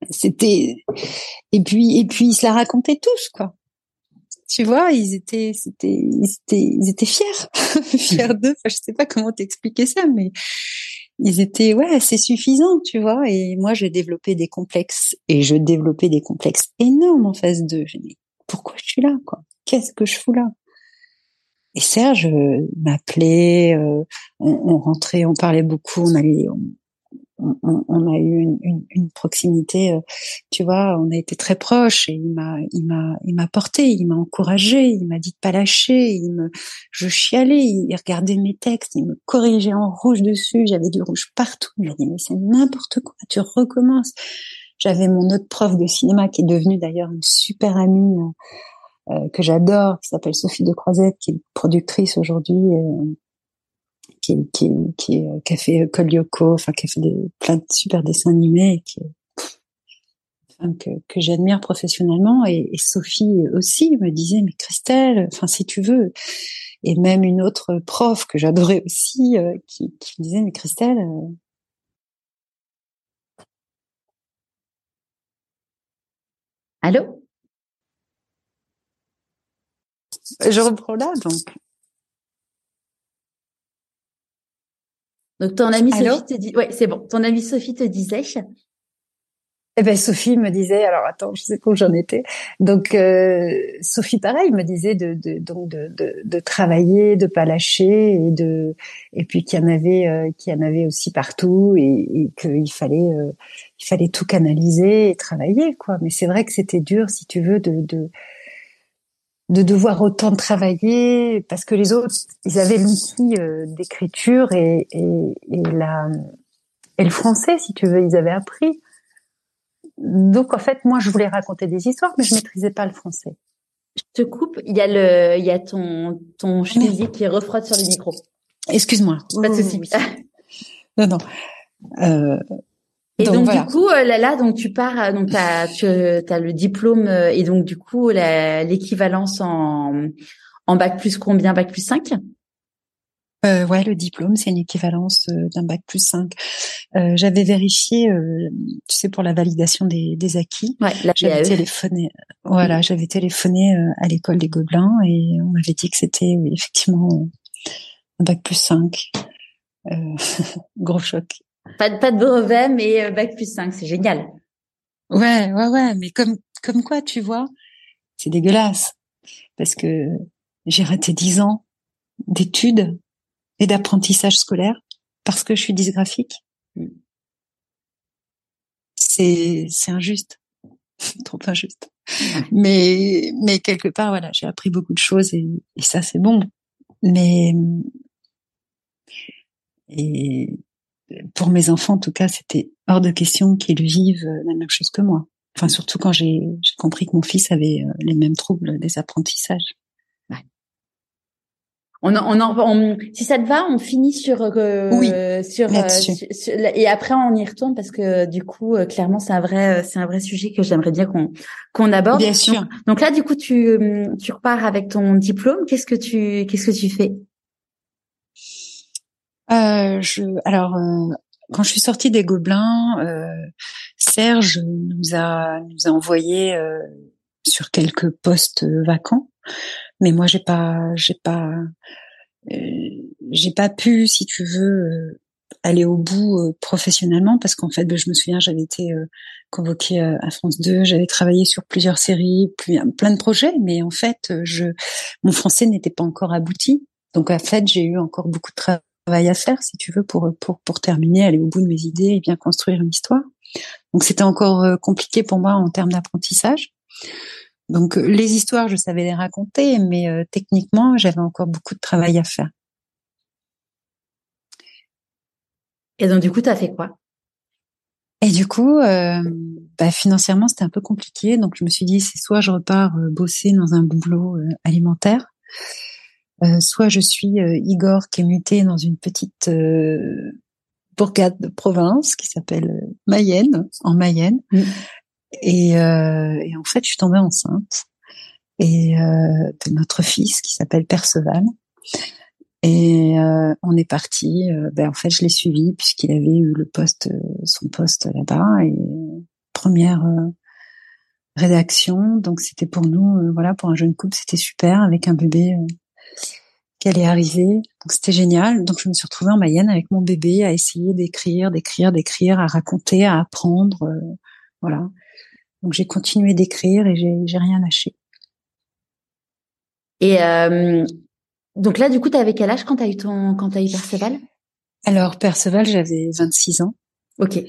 c'était et puis et puis ils se la racontaient tous quoi. Tu vois ils étaient c'était ils étaient ils étaient fiers. Fiers d'eux. Enfin, je sais pas comment t'expliquer ça mais ils étaient ouais c'est suffisant tu vois. Et moi j'ai développé des complexes et je développais des complexes énormes en face d'eux. Pourquoi je suis là quoi? Qu'est-ce que je fous là? Et Serge euh, m'appelait, euh, on, on, rentrait, on parlait beaucoup, on allait, on, on, a eu une, une, une, proximité, euh, tu vois, on a été très proches et il m'a, il m'a, il m'a porté, il m'a encouragé, il m'a dit de pas lâcher, il me, je chialais, il regardait mes textes, il me corrigeait en rouge dessus, j'avais du rouge partout, il m'a dit mais c'est n'importe quoi, tu recommences. J'avais mon autre prof de cinéma qui est devenue d'ailleurs une super amie que j'adore, qui s'appelle Sophie de Croisette, qui est productrice aujourd'hui qui, qui, qui, qui a fait Kolyoko, enfin qui a fait des, plein de super dessins animés, que, que j'admire professionnellement. Et, et, Sophie aussi me disait, mais Christelle, enfin si tu veux, et même une autre prof que j'adorais aussi, euh, qui, qui me disait, mais Christelle, euh, Allô? Je reprends là, donc. Donc ton amie Sophie te dit, ouais, c'est bon. Ton amie Sophie te disait? Eh ben Sophie me disait, alors attends, je sais pas où j'en étais. Donc euh, Sophie, pareil, me disait de, de donc de, de, de, travailler, de pas lâcher et de et puis qu'il y en avait euh, qu'il y en avait aussi partout et, et qu'il fallait euh, il fallait tout canaliser et travailler quoi. Mais c'est vrai que c'était dur, si tu veux, de, de de devoir autant travailler parce que les autres ils avaient l'outil euh, d'écriture et, et, et, la et le français si tu veux ils avaient appris. Donc en fait moi je voulais raconter des histoires mais je maîtrisais pas le français. Je te coupe. Il y a le il y a ton ton chemisier qui refroide sur le micro. Excuse-moi. Pas de souci. Non non. Euh, et donc, du coup euh, là, là donc tu pars euh, donc t'as tu as le diplôme euh, et donc du coup l'équivalence en en bac plus combien? Bac plus 5 euh, ouais, le diplôme, c'est une équivalence d'un bac plus 5. Euh, j'avais vérifié, euh, tu sais, pour la validation des, des acquis. Ouais, j'avais téléphoné. Voilà, j'avais téléphoné à l'école des Gobelins et on m'avait dit que c'était effectivement un bac plus 5. gros choc. Pas de, pas de brevet, mais euh, bac plus 5, c'est génial. Ouais, ouais, ouais, mais comme, comme quoi, tu vois, c'est dégueulasse. Parce que j'ai raté dix ans d'études et d'apprentissage scolaire parce que je suis dysgraphique. C'est, c'est injuste. Trop injuste. Mais, mais quelque part, voilà, j'ai appris beaucoup de choses et, et ça, c'est bon. Mais, et pour mes enfants, en tout cas, c'était hors de question qu'ils vivent euh, la même chose que moi. Enfin, surtout quand j'ai compris que mon fils avait euh, les mêmes troubles des apprentissages. Ouais. On, on, on, si ça te va, on finit sur euh, oui, sur, et après on y retourne parce que du coup, clairement, c'est un vrai c'est un vrai sujet que j'aimerais bien qu'on qu'on aborde. Bien sûr. Donc, donc, là, du coup, tu tu repars avec ton diplôme. Qu'est-ce que tu qu'est-ce que tu fais? euh, je, alors, euh, quand je suis sortie des Gobelins, euh, Serge nous a nous a envoyé euh, sur quelques postes vacants, mais moi j'ai pas j'ai pas j'ai pas pu, si tu veux, aller au bout professionnellement parce qu'en fait, ben, je me souviens, j'avais été convoquée à France 2, j'avais travaillé sur plusieurs séries, plein de projets, mais en fait, je mon français n'était pas encore abouti. Donc en fait, j'ai eu encore beaucoup de travail à faire, si tu veux, pour, pour, pour terminer, aller au bout de mes idées et bien construire une histoire. Donc c'était encore euh, compliqué pour moi en termes d'apprentissage. Donc euh, les histoires, je savais les raconter, mais euh, techniquement, j'avais encore beaucoup de travail à faire. Et donc du coup, tu as fait quoi? Et du coup, euh, bah, financièrement, c'était un peu compliqué. Donc je me suis dit, c'est soit je repars bosser dans un boulot alimentaire, euh, soit je suis euh, Igor qui est muté dans une petite euh, bourgade de province qui s'appelle Mayenne, en Mayenne. Mm. Et, et, en fait, je suis tombée enceinte et de notre fils qui s'appelle Perceval. Et euh, on est parti. Euh, ben, en fait, je l'ai suivi puisqu'il avait eu le poste, son poste là-bas et première rédaction. Donc c'était pour nous, voilà, pour un jeune couple, c'était super avec un bébé qui allait arriver. Donc c'était génial. Donc je me suis retrouvée en Mayenne avec mon bébé à essayer d'écrire, d'écrire, d'écrire, à raconter, à apprendre, voilà. Donc j'ai continué d'écrire et j'ai rien lâché. Et euh, donc là, du coup, tu avais quel âge quand tu as eu ton quand as eu Perceval? Alors Perceval, j'avais 26 ans. Ok.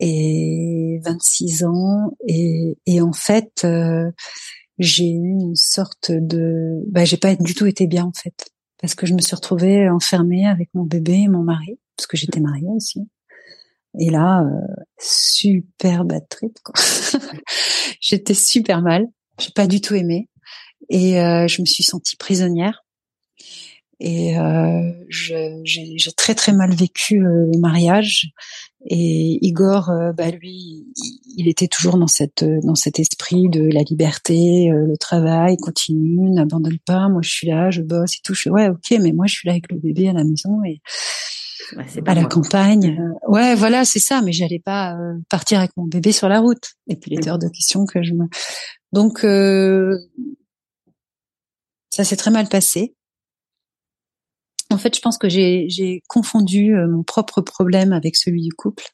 Et 26 ans et, et en fait, euh, j'ai eu une sorte de, bah, j'ai pas du tout été bien en fait, parce que je me suis retrouvée enfermée avec mon bébé et mon mari, parce que j'étais mariée aussi. Et là, euh, super bad trip. J'étais super mal. J'ai pas du tout aimé. Et euh, je me suis sentie prisonnière. Et euh, j'ai très très mal vécu euh, le mariage. Et Igor, euh, bah lui, il était toujours dans cette dans cet esprit de la liberté, le travail continue, n'abandonne pas. Moi, je suis là, je bosse et tout. Je suis ouais, ok, mais moi, je suis là avec le bébé à la maison et à la campagne. ouais, voilà, c'est ça. Mais j'allais pas partir avec mon bébé sur la route. Et puis les heures de questions que je me. Donc ça s'est très mal passé. En fait, je pense que j'ai confondu euh, mon propre problème avec celui du couple.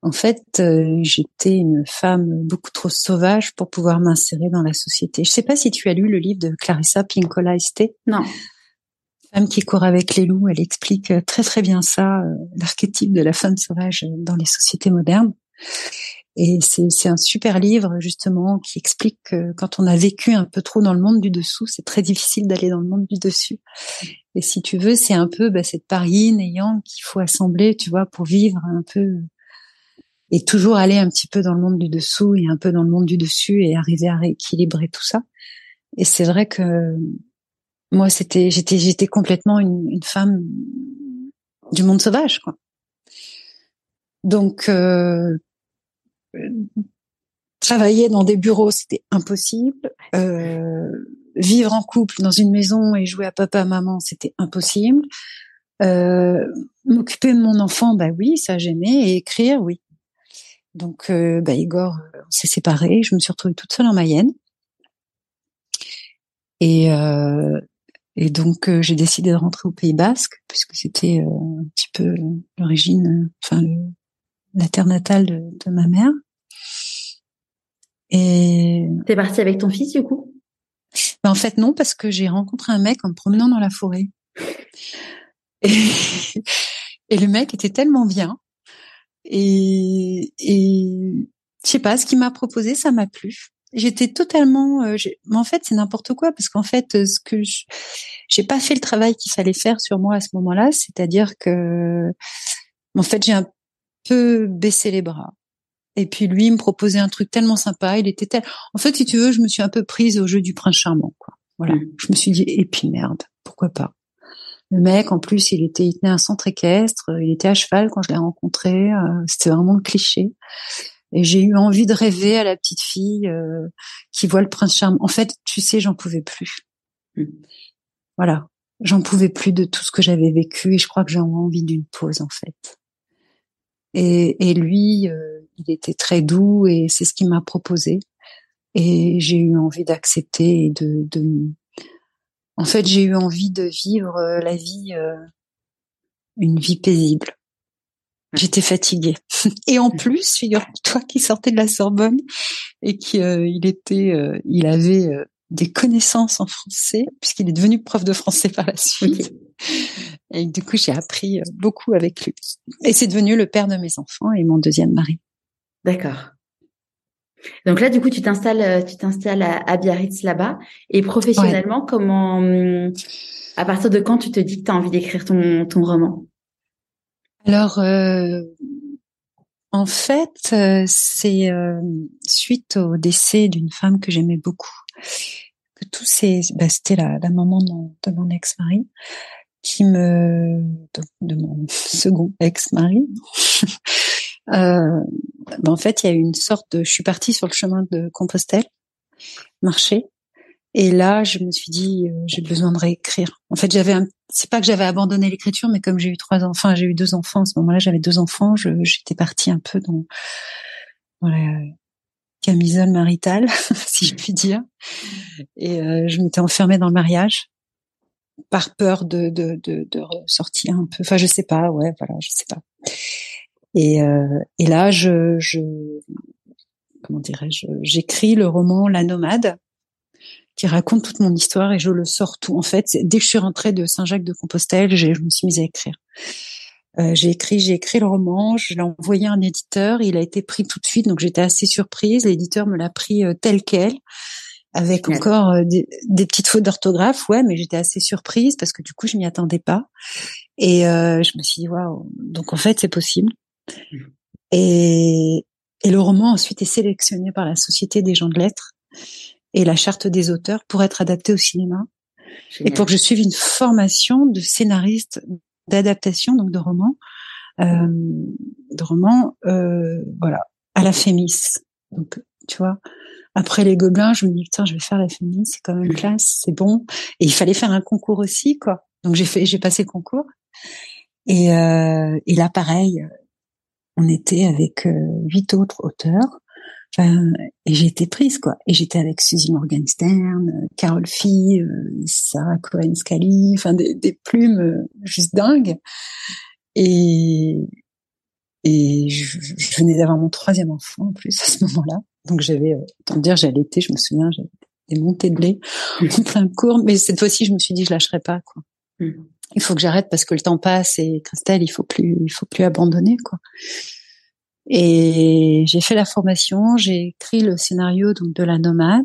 En fait, euh, j'étais une femme beaucoup trop sauvage pour pouvoir m'insérer dans la société. Je ne sais pas si tu as lu le livre de Clarissa Pinkola Esté. Non. Femme qui court avec les loups, elle explique très très bien ça, euh, l'archétype de la femme sauvage dans les sociétés modernes. Et c'est un super livre justement qui explique que quand on a vécu un peu trop dans le monde du dessous, c'est très difficile d'aller dans le monde du dessus. Et si tu veux, c'est un peu bah, cette part yin et yang qu'il faut assembler, tu vois, pour vivre un peu et toujours aller un petit peu dans le monde du dessous et un peu dans le monde du dessus et arriver à rééquilibrer tout ça. Et c'est vrai que moi, c'était, j'étais, j'étais complètement une, une, femme du monde sauvage, quoi. Donc, euh, travailler dans des bureaux, c'était impossible. Euh, vivre en couple dans une maison et jouer à papa maman, c'était impossible. Euh, m'occuper de mon enfant, bah oui, ça j'aimais. Et écrire, oui. Donc, euh, bah Igor, on s'est séparés. Je me suis retrouvée toute seule en Mayenne. Et, et donc, j'ai décidé de rentrer au Pays Basque, puisque c'était un petit peu l'origine, enfin, la terre natale de, de ma mère. Et t'es partie avec ton fils du coup? Ben, En fait non, parce que j'ai rencontré un mec en me promenant dans la forêt. Et, et le mec était tellement bien. Et, et je sais pas, ce qu'il m'a proposé, ça m'a plu. J'étais totalement, euh, mais en fait c'est n'importe quoi parce qu'en fait ce que j'ai pas fait le travail qu'il fallait faire sur moi à ce moment-là, c'est-à-dire que en fait j'ai un peu baissé les bras. Et puis lui, il me proposait un truc tellement sympa. Il était tel. En fait, si tu veux, je me suis un peu prise au jeu du prince charmant. Quoi. Voilà. Mm. Je me suis dit, et puis merde, pourquoi pas. Le mec, en plus, il était, il tenait un centre équestre. Il était à cheval quand je l'ai rencontré. Euh, c'était vraiment le cliché. Et j'ai eu envie de rêver à la petite fille euh, qui voit le prince charmant. En fait, tu sais, j'en pouvais plus. Mm. Voilà. J'en pouvais plus de tout ce que j'avais vécu et je crois que j'ai envie d'une pause, en fait. Et, et lui, euh, il était très doux et c'est ce qu'il m'a proposé. Et j'ai eu envie d'accepter et de, de, en fait, j'ai eu envie de vivre euh, la vie, euh, une vie paisible. J'étais fatiguée. Et en plus, figure-toi qu'il sortait de la Sorbonne et qu'il était, il avait des connaissances en français puisqu'il est devenu prof de français par la suite. Et du coup, j'ai appris euh, beaucoup avec lui. Et c'est devenu le père de mes enfants et mon deuxième mari. D'accord. Donc là, du coup, tu t'installes, euh, tu t'installes à, Biarritz là-bas. Et professionnellement, comment, hum, à partir de quand tu te dis que tu as envie d'écrire ton, ton roman? Alors, euh, en fait, c'est suite au décès d'une femme que j'aimais beaucoup. Que tous ces, bah, c'était la, la maman de mon ex-mari qui me de, mon second ex-mari. euh, ben en fait, il y a eu une sorte de. Je suis partie sur le chemin de Compostelle, marcher, Et là, je me suis dit, euh, j'ai besoin de réécrire. En fait, j'avais un... c'est pas que j'avais abandonné l'écriture, mais comme j'ai eu trois enfants, j'ai eu deux enfants. À ce moment-là, j'avais deux enfants. Je, j'étais partie un peu dans, dans camisole maritale, si je puis dire. Et euh, je m'étais enfermée dans le mariage par peur de, de, de, de ressortir un peu. Enfin, je sais pas. Ouais, voilà, je sais pas. Et, euh, et là, je, je comment dirais-je, j'écris le roman La Nomade qui raconte toute mon histoire et je le sors tout. En fait, dès que je suis rentrée de Saint-Jacques-de-Compostelle, je me suis mise à écrire. Euh, j'ai écrit, j'ai écrit le roman, je l'ai envoyé à un éditeur, il a été pris tout de suite, donc j'étais assez surprise. L'éditeur me l'a pris euh, tel quel, avec encore euh, des, petites fautes d'orthographe, ouais, mais j'étais assez surprise parce que du coup je m'y attendais pas. Et je me suis dit waouh, donc en fait c'est possible. Et, et le roman ensuite est sélectionné par la Société des gens de lettres et la charte des auteurs pour être adapté au cinéma. Et pour que je suive une formation de scénariste d'adaptation donc de romans euh, de romans euh, voilà à la Fémis. Donc tu vois après les gobelins je me dis putain je vais faire la Fémis c'est quand même classe c'est bon. Et il fallait faire un concours aussi quoi. Donc j'ai fait j'ai passé le concours. Et euh, et là pareil on était avec euh, huit autres auteurs Enfin, et j'étais prise quoi. Et j'étais avec Suzy Morgenstern, euh, Carole Fee, euh, Sarah Cohen Scali, enfin des, des, plumes juste dingues. Et et je, je venais d'avoir mon troisième enfant en plus à ce moment-là. Donc j'avais, tant dire, j'allaitais, je me souviens, j'avais des montées de lait en plein cours. Mais cette fois-ci, je me suis dit, je lâcherai pas quoi. Mm. Il faut que j'arrête parce que le temps passe et Christelle, il faut plus, il faut plus abandonner quoi. Et j'ai fait la formation, j'ai écrit le scénario donc de la nomade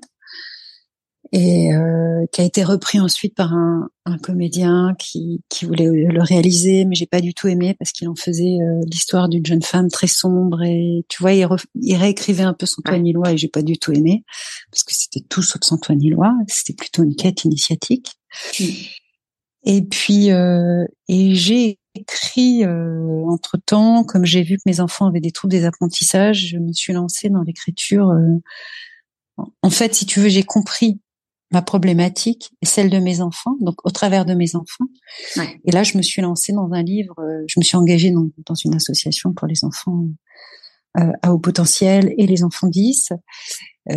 et euh, qui a été repris ensuite par un, un comédien qui, qui, voulait le réaliser, mais j'ai pas du tout aimé parce qu'il en faisait euh, l'histoire d'une jeune femme très sombre et tu vois, il, il réécrivait un peu son Nilois et j'ai pas du tout aimé parce que c'était tout sauf son Nilois, c'était plutôt une quête initiatique. Mmh. Et puis, euh, et j'ai écrit euh, entre temps, comme j'ai vu que mes enfants avaient des troubles des apprentissages, je me suis lancée dans l'écriture. Euh, en fait, si tu veux, j'ai compris ma problématique et celle de mes enfants, donc au travers de mes enfants. Ouais. Et là, je me suis lancée dans un livre, euh, je me suis engagée dans, dans une association pour les enfants euh, à haut potentiel et les enfants 10. Euh,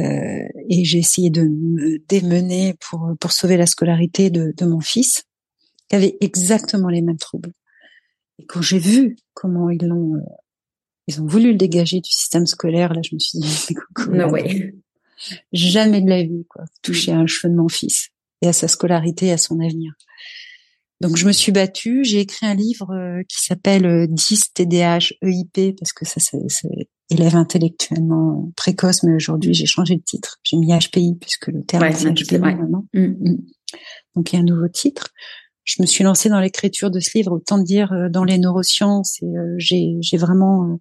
et j'ai essayé de me démener pour, pour sauver la scolarité de, de mon fils, qui avait exactement les mêmes troubles. Et quand j'ai vu comment ils l'ont, euh, ils ont voulu le dégager du système scolaire, là, je me suis dit, no way. jamais de la vie, quoi, toucher à un cheveu de mon fils et à sa scolarité, et à son avenir. Donc je me suis battue, j'ai écrit un livre euh, qui s'appelle 10 TDAH EIP parce que ça c'est élève intellectuellement précoce, mais aujourd'hui j'ai changé de titre, j'ai mis HPI puisque le terme est HPI maintenant. Mm. Mm. Donc il y a un nouveau titre je me suis lancée dans l'écriture de ce livre, autant dire euh, dans les neurosciences, et euh, j'ai, j'ai vraiment euh,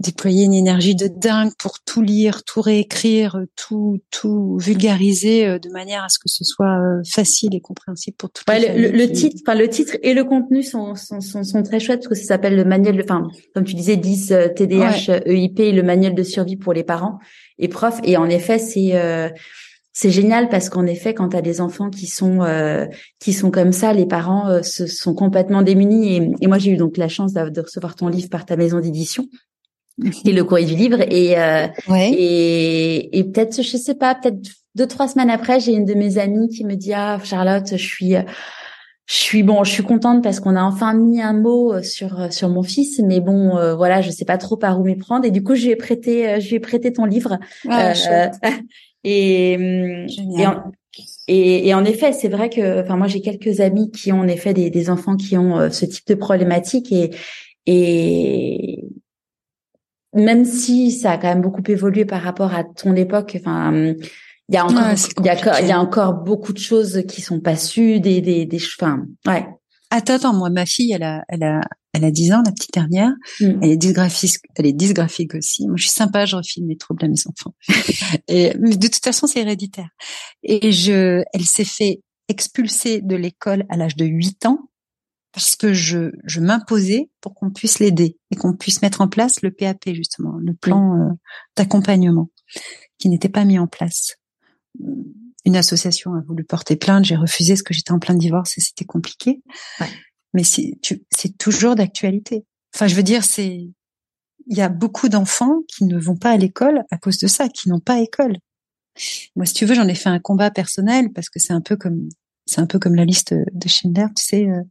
déployé une énergie de dingue pour tout lire, tout réécrire, tout, tout vulgariser de manière à ce que ce soit facile et compréhensible pour tout ouais, le, le, titre, enfin le titre et le contenu sont, sont, sont, sont, très chouettes parce que ça s'appelle le manuel, de, enfin comme tu disais, 10 TDH EIP, le manuel de survie pour les parents et profs. Et en effet, c'est c'est génial parce qu'en effet, quand tu as des enfants qui sont euh, qui sont comme ça, les parents euh, se sont complètement démunis. Et, et moi, j'ai eu donc la chance de, recevoir ton livre par ta maison d'édition et le courrier du livre. Et euh, et, et peut-être, je sais pas, peut-être deux trois semaines après, j'ai une de mes amies qui me dit ah Charlotte, je suis je suis bon, je suis contente parce qu'on a enfin mis un mot sur sur mon fils, mais bon, voilà, je sais pas trop par où m'y prendre. Et du coup, je lui ai prêté, je lui ai prêté ton livre. Ah, et, et, et, en effet, c'est vrai que, enfin, moi, j'ai quelques amis qui ont en effet des, des enfants qui ont euh, ce type de problématique et, et même si ça a quand même beaucoup évolué par rapport à ton époque, enfin, il y a encore, il y y a encore beaucoup de choses qui sont pas sues, des, des, des, enfin, ouais. Attends, attends, moi, ma fille, elle a, elle a, elle a 10 ans, la petite dernière. Mm. Elle est dysgraphique, elle est dysgraphique aussi. Moi, je suis sympa, je refile mes troubles à mes enfants. et de toute façon, c'est héréditaire. Et je, elle s'est fait expulser de l'école à l'âge de 8 ans parce que je, je m'imposais pour qu'on puisse l'aider et qu'on puisse mettre en place le PAP justement, le plan euh, d'accompagnement qui n'était pas mis en place une association a voulu porter plainte, j'ai refusé parce que j'étais en plein divorce et c'était compliqué. Ouais. Mais c'est toujours d'actualité. Enfin, je veux dire, c'est il y a beaucoup d'enfants qui ne vont pas à l'école à cause de ça, qui n'ont pas école. Moi, si tu veux, j'en ai fait un combat personnel parce que c'est un peu comme c'est un peu comme la liste de Schindler, tu sais. Euh,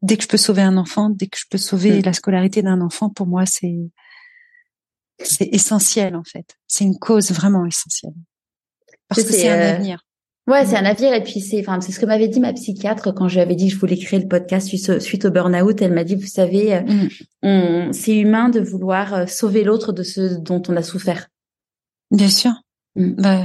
dès que je peux sauver un enfant, dès que je peux sauver Mm. la scolarité d'un enfant, pour moi, c'est c'est essentiel en fait. C'est une cause vraiment essentielle parce que C'est, c'est un euh, avenir. Ouais, c'est un navire et puis c'est, enfin, c'est ce que m'avait dit ma psychiatre quand je lui avais dit que je voulais créer le podcast suite au, suite au burn-out. Elle m'a dit, vous savez, euh, Mm. on, c'est humain de vouloir euh, sauver l'autre de ce dont on a souffert. Bien sûr. Mm. Bah,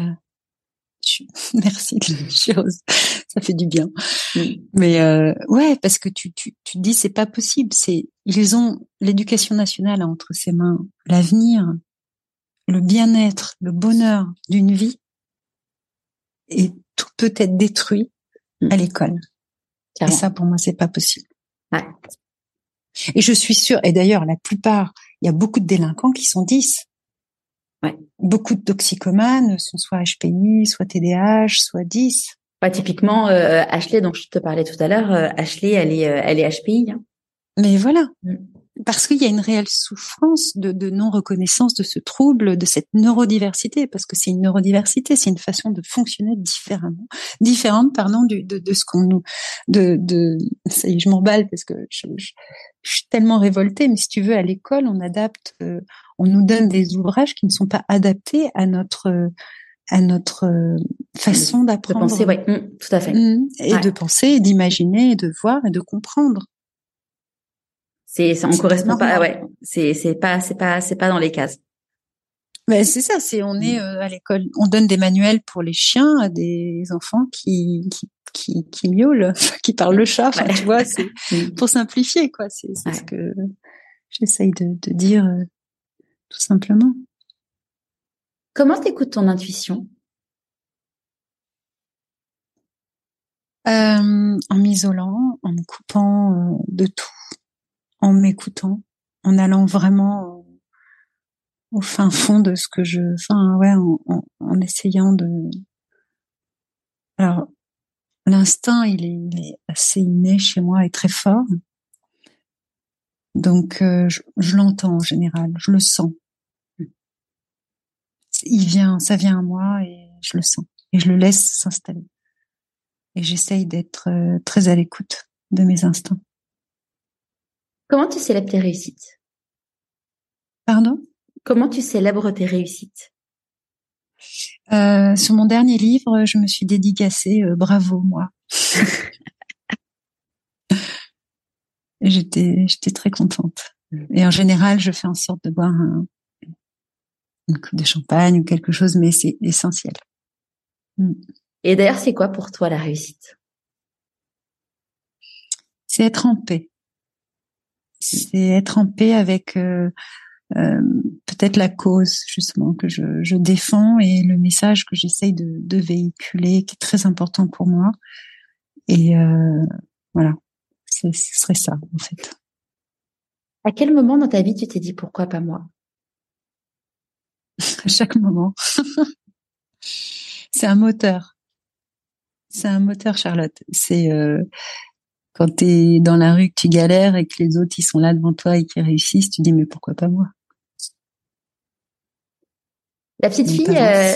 je- merci de la chose. Ça fait du bien. Mm. Mais euh, ouais, parce que tu tu tu te dis c'est pas possible. C'est ils ont l'éducation nationale entre ses mains l'avenir, le bien-être, le bonheur d'une vie, et tout peut être détruit à l'école. Et ça, pour moi, c'est pas possible. Ouais. Et je suis sûre, et d'ailleurs, la plupart, il y a beaucoup de délinquants qui sont 10. Ouais. Beaucoup de toxicomanes sont soit HPI, soit TDAH, soit 10. Bah, typiquement, euh, Ashley, dont je te parlais tout à l'heure, euh, Ashley, elle est, euh, elle est HPI. hein. Mais voilà. Mm. Parce qu'il y a une réelle souffrance de, de non-reconnaissance de ce trouble, de cette neurodiversité, parce que c'est une neurodiversité, c'est une façon de fonctionner différemment, différente, pardon, du, de, de ce qu'on nous, de, de, ça y est, je m'emballe parce que je, je, je suis tellement révoltée, mais si tu veux, à l'école, on adapte, euh, on nous donne des ouvrages qui ne sont pas adaptés à notre, euh, à notre euh, façon De d'apprendre. penser, ouais, mm, tout à fait. Mm. Et Ouais. de penser, d'imaginer, de voir, et de comprendre. C'est, ça, on correspond pas, ouais. C'est, c'est pas, c'est pas, c'est pas dans les cases. Ben c'est ça, c'est on est euh, à l'école, on donne des manuels pour les chiens à des enfants qui qui qui, qui miaulent, qui parlent le chat. Ouais. tu vois, c'est Mm. pour simplifier quoi. C'est c'est Ouais. ce que j'essaye de, de dire euh, tout simplement. Comment t'écoutes ton intuition? Euh, en m'isolant, en me coupant euh, de tout, en m'écoutant, en allant vraiment au, fin fond de ce que je, enfin ouais, en, essayant de. Alors l'instinct, il est, il est assez inné chez moi et très fort. Donc euh, je, je l'entends en général, je le sens. Il vient, ça vient à moi et je le sens et je le laisse s'installer. Et j'essaye d'être euh, très à l'écoute de mes instincts. Comment tu célèbres tes réussites? Pardon? Comment tu célèbres tes réussites? Euh, Sur mon dernier livre, je me suis dédicacée euh, bravo moi. J'étais j'étais très contente. Et en général, je fais en sorte de boire un, une coupe de champagne ou quelque chose, mais c'est essentiel. Mm. Et d'ailleurs, c'est quoi pour toi la réussite? C'est être en paix. C'est être en paix avec euh, euh, peut-être la cause justement que je, je défends et le message que j'essaye de, de véhiculer, qui est très important pour moi. Et euh, voilà, ce serait ça en fait. À quel moment dans ta vie tu t'es dit pourquoi pas moi? À chaque moment, c'est un moteur. C'est un moteur, Charlotte. C'est euh, quand tu es dans la rue, que tu galères et que les autres ils sont là devant toi et qui réussissent, tu dis mais pourquoi pas moi? La petite fille, euh,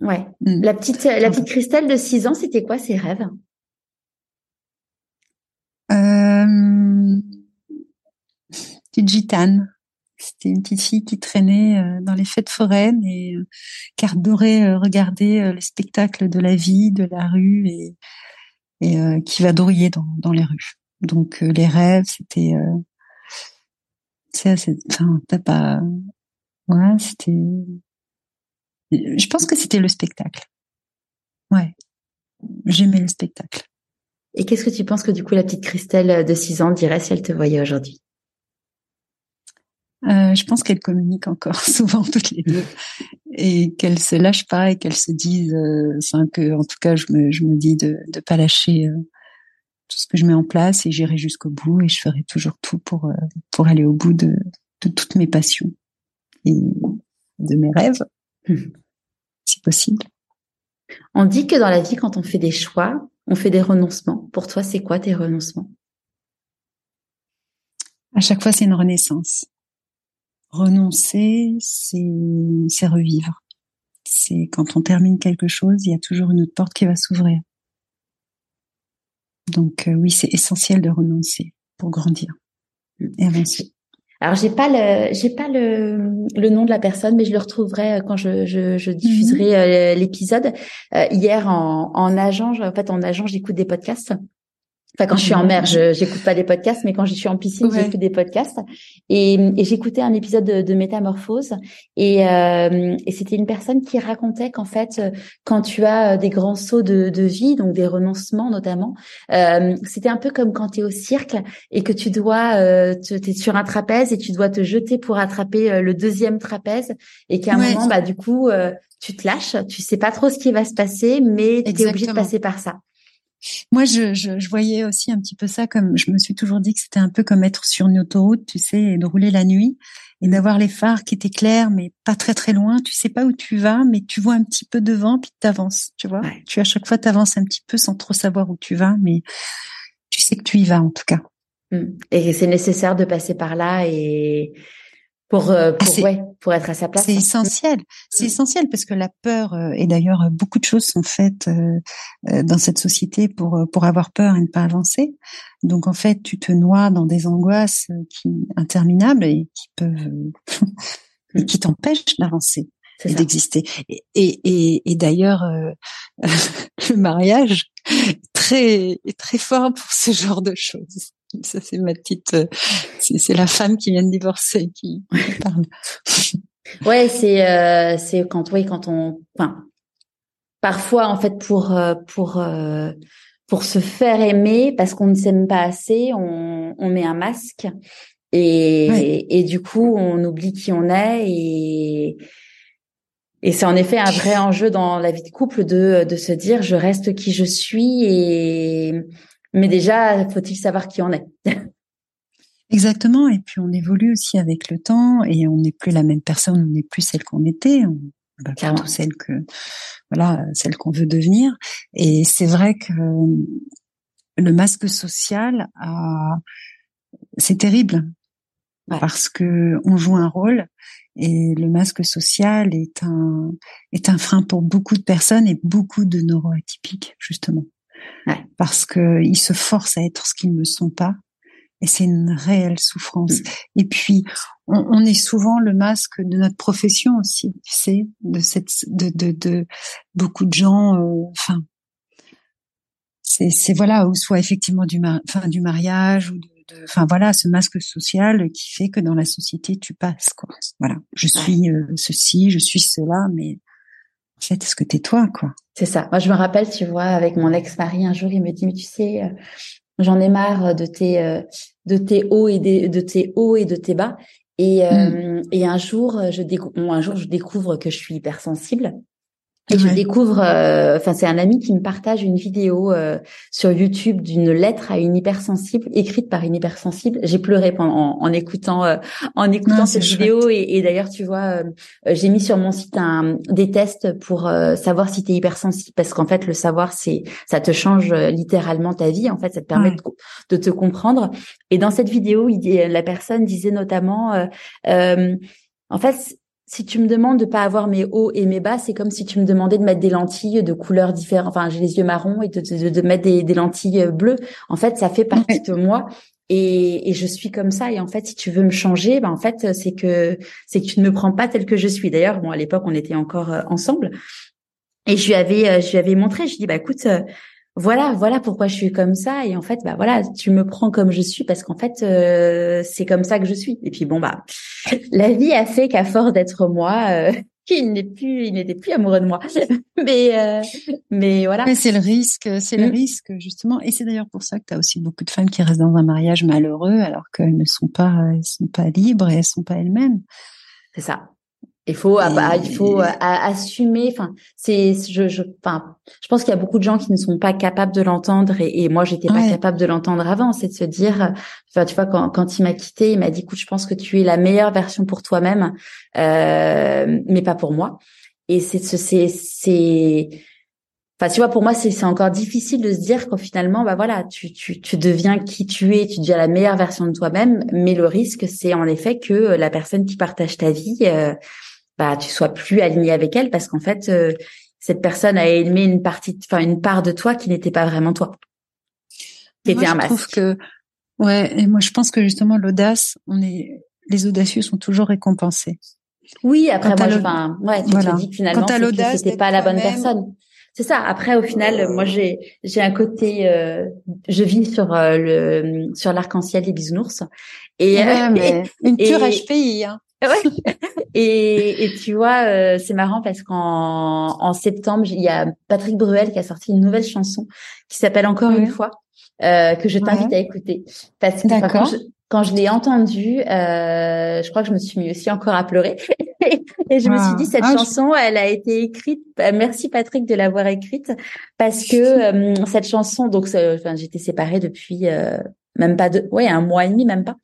ouais, Mm. la petite, la petite Christelle de 6 ans, c'était quoi ses rêves? Euh, petite gitane. C'était une petite fille qui traînait euh, dans les fêtes foraines et euh, qui adorait euh, regarder euh, les spectacles de la vie, de la rue et, et euh, qui vadrouillait dans, dans les rues. Donc euh, les rêves, c'était, euh, c'est assez, enfin t'as pas, ouais, c'était, je pense que c'était le spectacle. Ouais, j'aimais le spectacle. Et qu'est-ce que tu penses que du coup la petite Christelle de 6 ans dirait si elle te voyait aujourd'hui? Euh, je pense qu'elles communiquent encore souvent toutes les deux et qu'elles se lâchent pas et qu'elles se disent, euh, enfin que en tout cas je me je me dis de de pas lâcher euh, tout ce que je mets en place et j'irai jusqu'au bout et je ferai toujours tout pour euh, pour aller au bout de de toutes mes passions et de mes rêves, si possible. On dit que dans la vie, quand on fait des choix, on fait des renoncements. Pour toi, c'est quoi tes renoncements? À chaque fois, c'est une renaissance. Renoncer, c'est revivre. C'est quand on termine quelque chose, il y a toujours une autre porte qui va s'ouvrir. Donc euh, oui, c'est essentiel de renoncer pour grandir et avancer. Alors j'ai pas le j'ai pas le, le nom de la personne, mais je le retrouverai euh, quand je, je, je diffuserai mhm. euh, l'épisode. hier en, en agent, en fait en agent, j'écoute des podcasts Enfin, quand je suis en mer, je j'écoute pas des podcasts, mais quand je suis en piscine, j'écoute des podcasts. Et, et j'écoutais un épisode de, de Métamorphose, et, euh, et c'était une personne qui racontait qu'en fait, quand tu as des grands sauts de, de vie, donc des renoncements notamment, euh, c'était un peu comme quand tu es au cirque et que tu dois, euh, tu es sur un trapèze et tu dois te jeter pour attraper euh, le deuxième trapèze, et qu'à un moment, bah du coup, euh, tu te lâches, tu sais pas trop ce qui va se passer, mais tu es obligé de passer par ça. Moi, je, je, je, voyais aussi un petit peu ça comme je me suis toujours dit que c'était un peu comme être sur une autoroute, tu sais, et de rouler la nuit et d'avoir les phares qui étaient clairs mais pas très très loin. Tu sais pas où tu vas, mais tu vois un petit peu devant puis tu avances, tu vois. Tu à chaque fois t'avances un petit peu sans trop savoir où tu vas, mais tu sais que tu y vas en tout cas. Mmh. Et c'est nécessaire de passer par là et pour euh, ah, pour, ouais, pour être à sa place. C'est essentiel. C'est essentiel parce que la peur euh, et d'ailleurs euh, beaucoup de choses sont faites dans cette société pour pour avoir peur et ne pas avancer. Donc en fait, tu te noies dans des angoisses qui interminables et qui peuvent et qui t'empêchent d'avancer et d'exister. Et, et, et, d'ailleurs, le mariage est très est très fort pour ce genre de choses. Ça, c'est ma petite, euh, c'est la femme qui vient de divorcer qui parle. ouais, c'est, euh, c'est quand, oui, quand on, enfin, parfois, en fait, pour, euh, pour, pour se faire aimer, parce qu'on ne s'aime pas assez, on, on met un masque. Et, et, du coup, on oublie qui on est et, et c'est en effet un vrai enjeu dans la vie de couple de, de se dire je reste qui je suis et, mais déjà, faut-il savoir qui on est? Exactement. Et puis on évolue aussi avec le temps et on n'est plus la même personne, on n'est plus celle qu'on était. On bah, plutôt celle que voilà, celle qu'on veut devenir. Et c'est vrai que le masque social a c'est terrible parce que on joue un rôle et le masque social est un est un frein pour beaucoup de personnes et beaucoup de neuroatypiques justement parce que ils se forcent à être ce qu'ils ne sont pas. Et c'est une réelle souffrance. Mm. Et puis, on, est souvent le masque de notre profession aussi, tu sais, de cette, de, de, de beaucoup de gens. Euh, enfin, c'est, c'est voilà, ou soit effectivement du, fin, du mariage ou de, enfin voilà, ce masque social qui fait que dans la société tu passes quoi. Voilà, je suis euh, ceci, je suis cela, mais en fait, est-ce que t'es toi quoi? C'est ça. Moi, je me rappelle, tu vois, avec mon ex-mari, un jour, il me dit, mais tu sais, euh, j'en ai marre de tes, euh, de tes hauts et de tes hauts et de tes bas. Et, euh, mm. et un jour, je un jour, je découvre que je suis hypersensible. Et je découvre, euh, enfin c'est un ami qui me partage une vidéo euh, sur YouTube d'une lettre à une hypersensible écrite par une hypersensible. J'ai pleuré pendant en, écoutant euh, en écoutant cette vidéo et, et d'ailleurs tu vois j'ai mis sur mon site un, des tests pour savoir si tu es hypersensible parce qu'en fait le savoir c'est ça te change littéralement ta vie en fait ça te permet de, de, te comprendre. Et dans cette vidéo il, la personne disait notamment en fait si tu me demandes de pas avoir mes hauts et mes bas, c'est comme si tu me demandais de mettre des lentilles de couleurs différentes. Enfin, j'ai les yeux marrons et de, de, de mettre des, des, lentilles euh, bleues. En fait, ça fait partie de moi. Et, et, je suis comme ça. Et en fait, si tu veux me changer, ben en fait, c'est que c'est que tu ne me prends pas tel que je suis. D'ailleurs, bon, à l'époque, on était encore euh, ensemble. Et je lui avais, euh, je lui avais montré. Je lui dis, bah écoute, voilà, voilà pourquoi je suis comme ça. Et en fait, bah voilà, tu me prends comme je suis parce qu'en fait, euh, c'est comme ça que je suis. Et puis bon bah, la vie a fait qu'à force d'être moi, euh, il n'est plus, il n'était plus amoureux de moi. mais euh, mais voilà. c'est le risque, c'est le mm. risque justement. Et c'est d'ailleurs pour ça que tu as aussi beaucoup de femmes qui restent dans un mariage malheureux alors qu'elles ne sont pas, elles sont pas libres et elles sont pas elles-mêmes. C'est ça. Il faut, bah, il faut euh, assumer. Enfin, c'est, je, je, enfin, je pense qu'il y a beaucoup de gens qui ne sont pas capables de l'entendre, et, et moi, j'étais pas capable de l'entendre avant. C'est de se dire, enfin, tu vois, quand, quand il m'a quitté, il m'a dit, écoute, je pense que tu es la meilleure version pour toi-même, euh, mais pas pour moi. Et c'est, c'est, c'est, Enfin, tu vois, pour moi, c'est encore difficile de se dire qu'au finalement, bah voilà, tu, tu, tu deviens qui tu es, tu deviens la meilleure version de toi-même. Mais le risque, c'est en effet que la personne qui partage ta vie, euh, bah, tu sois plus aligné avec elle parce qu'en fait, euh, cette personne a aimé une partie, enfin une part de toi qui n'était pas vraiment toi. C'était un masque. Je trouve que, ouais, et moi je pense que justement l'audace, on est, les audacieux sont toujours récompensés. Oui, après moi, je, enfin, ouais, tu te dis que finalement, c'était pas la bonne personne. C'est ça. Après, au final, moi, j'ai j'ai un côté, euh, je vis sur euh, le sur l'arc-en-ciel des bisounours et, euh, une pure HPI. Hein. et, et tu vois, c'est marrant parce qu'en en septembre, il y a Patrick Bruel qui a sorti une nouvelle chanson qui s'appelle Encore une fois. que je t'invite à écouter parce que quand je, quand je l'ai entendue, je crois que je me suis mis aussi encore à pleurer et je me suis dit cette ah, chanson, elle a été écrite. Bah, merci Patrick de l'avoir écrite parce que euh, cette chanson, donc enfin, j'étais séparée depuis euh, même pas deux, ouais, un mois et demi, même pas.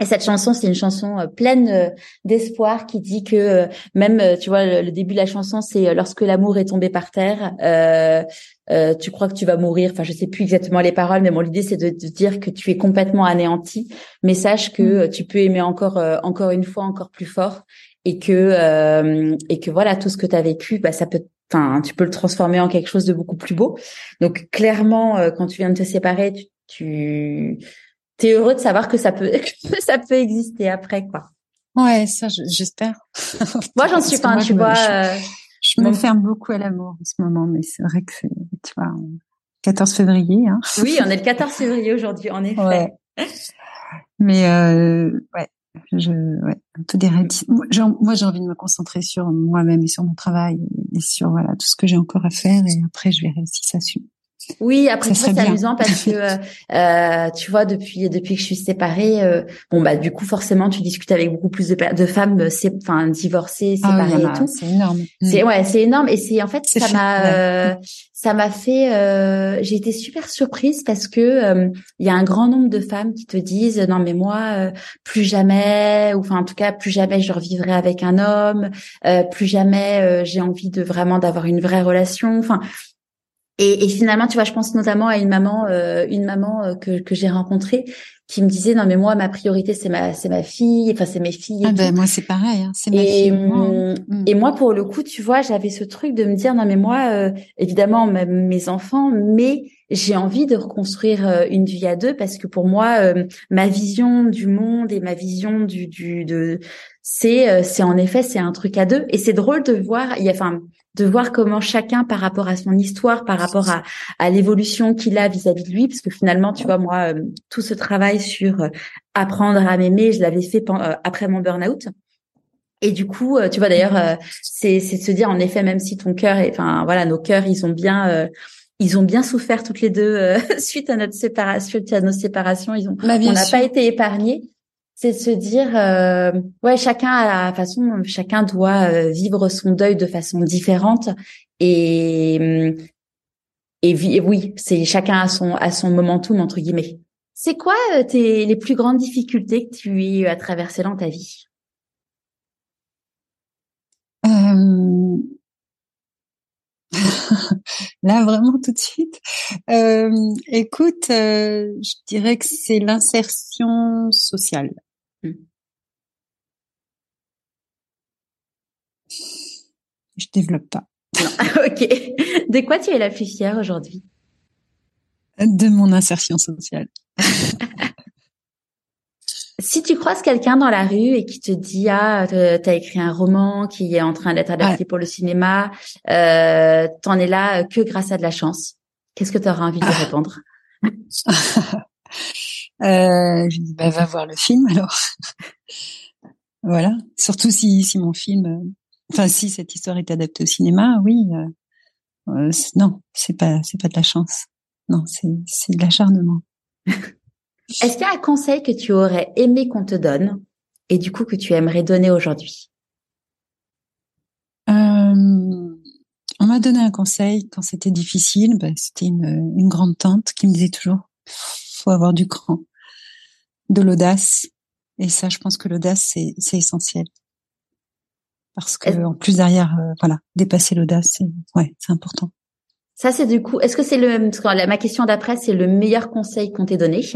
Et cette chanson, c'est une chanson euh, pleine d'espoir qui dit que même, tu vois, le, début de la chanson, c'est lorsque l'amour est tombé par terre, euh, tu crois que tu vas mourir. Enfin, je sais plus exactement les paroles, mais mon idée c'est de, de, dire que tu es complètement anéanti, mais sache que mm. tu peux aimer encore, encore une fois, encore plus fort, et que euh, et que voilà tout ce que tu as vécu bah ça peut enfin tu peux le transformer en quelque chose de beaucoup plus beau donc clairement euh, quand tu viens de te séparer tu, tu es heureux de savoir que ça peut que ça peut exister après quoi ouais ça j'espère moi j'en suis pas tu vois je, me euh, ferme beaucoup à l'amour en ce moment mais c'est vrai que c'est tu vois 14 février hein. oui on est le 14 février aujourd'hui en effet ouais. mais euh, ouais je, ouais, tout Moi, j'ai envie de me concentrer sur moi-même et sur mon travail et sur voilà tout ce que j'ai encore à faire et après je verrai si ça suit. Oui, après c'est amusant parce que euh, tu vois depuis depuis que je suis séparée, euh, bon bah du coup forcément tu discutes avec beaucoup plus de, de femmes, euh, enfin divorcées, ah séparées et tout. C'est énorme. C'est ouais, c'est énorme et c'est en fait ça m'a euh, ça m'a fait euh, j'ai été super surprise parce que il y a un grand nombre de femmes qui te disent non mais moi plus jamais ou enfin en tout cas plus jamais je revivrai avec un homme, plus jamais j'ai envie de vraiment d'avoir une vraie relation. Enfin et, et, finalement, tu vois, je pense notamment à une maman, euh, une maman euh, que, que j'ai rencontrée qui me disait non mais moi ma priorité c'est ma c'est ma fille, enfin c'est mes filles. ah ben moi c'est pareil, hein, c'est ma et, hum, mm. Et moi pour le coup, tu vois, j'avais ce truc de me dire non mais moi euh, évidemment mes enfants, mais j'ai envie de reconstruire une vie à deux parce que pour moi ma vision du monde et ma vision du du de c'est c'est en effet c'est un truc à deux et c'est drôle de voir il y a enfin de voir comment chacun, par rapport à son histoire, par rapport à, à l'évolution qu'il a vis-à-vis de lui, parce que finalement, tu vois, moi, euh, tout ce travail sur euh, apprendre à m'aimer, je l'avais fait euh, après mon burn-out. Et du coup, tu vois, d'ailleurs, c'est c'est de se dire, en effet, même si ton cœur, enfin voilà, nos cœurs, ils ont bien ils ont bien souffert toutes les deux suite à notre séparation, à nos séparations. Ils ont, bah, on n'a pas été épargnés c'est de se dire euh, ouais chacun a la façon chacun doit euh, vivre son deuil de façon différente et et, oui c'est chacun a son à son momentum entre guillemets c'est quoi euh, tes les plus grandes difficultés que tu as traversées dans ta vie? Là, vraiment tout de suite. écoute, je dirais que c'est l'insertion sociale. Je développe pas. ok. De quoi tu es la plus fière aujourd'hui? De mon insertion sociale. si tu croises quelqu'un dans la rue et qui te dit ah t'as écrit un roman qui est en train d'être adapté pour le cinéma, euh, t'en es là que grâce à de la chance. Qu'est-ce que tu auras envie de ah. répondre? Euh, je dis bah va voir le film alors. voilà. Surtout si si mon film, euh, enfin si cette histoire est adaptée au cinéma, oui. Euh, euh non, c'est pas c'est pas de la chance. Non, c'est c'est de l'acharnement. Est-ce qu'il y a un conseil que tu aurais aimé qu'on te donne et du coup que tu aimerais donner aujourd'hui? Euh, On m'a donné un conseil quand c'était difficile. Bah, c'était une, une grande tante qui me disait toujours faut avoir du cran, de l'audace. Et ça, je pense que l'audace, c'est, c'est essentiel. Parce que, en plus derrière, euh, voilà, dépasser l'audace, c'est, ouais, c'est important. Ça, c'est du coup, est-ce que c'est le, ma question d'après, c'est le meilleur conseil qu'on t'ait donné?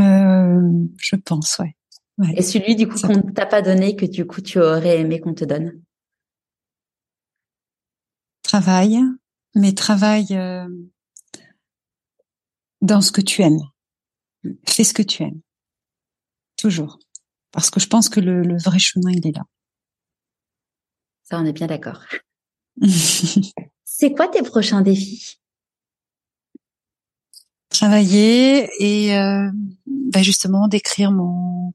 Euh, Je pense, ouais. ouais. Et celui du coup qu'on ne t'a pas donné que du coup tu aurais aimé qu'on te donne? Travail, mais travaille euh, dans ce que tu aimes. Fais ce que tu aimes. Toujours. Parce que je pense que le, le vrai chemin, il est là. Ça, on est bien d'accord. C'est quoi tes prochains défis? Travailler et euh, bah justement d'écrire mon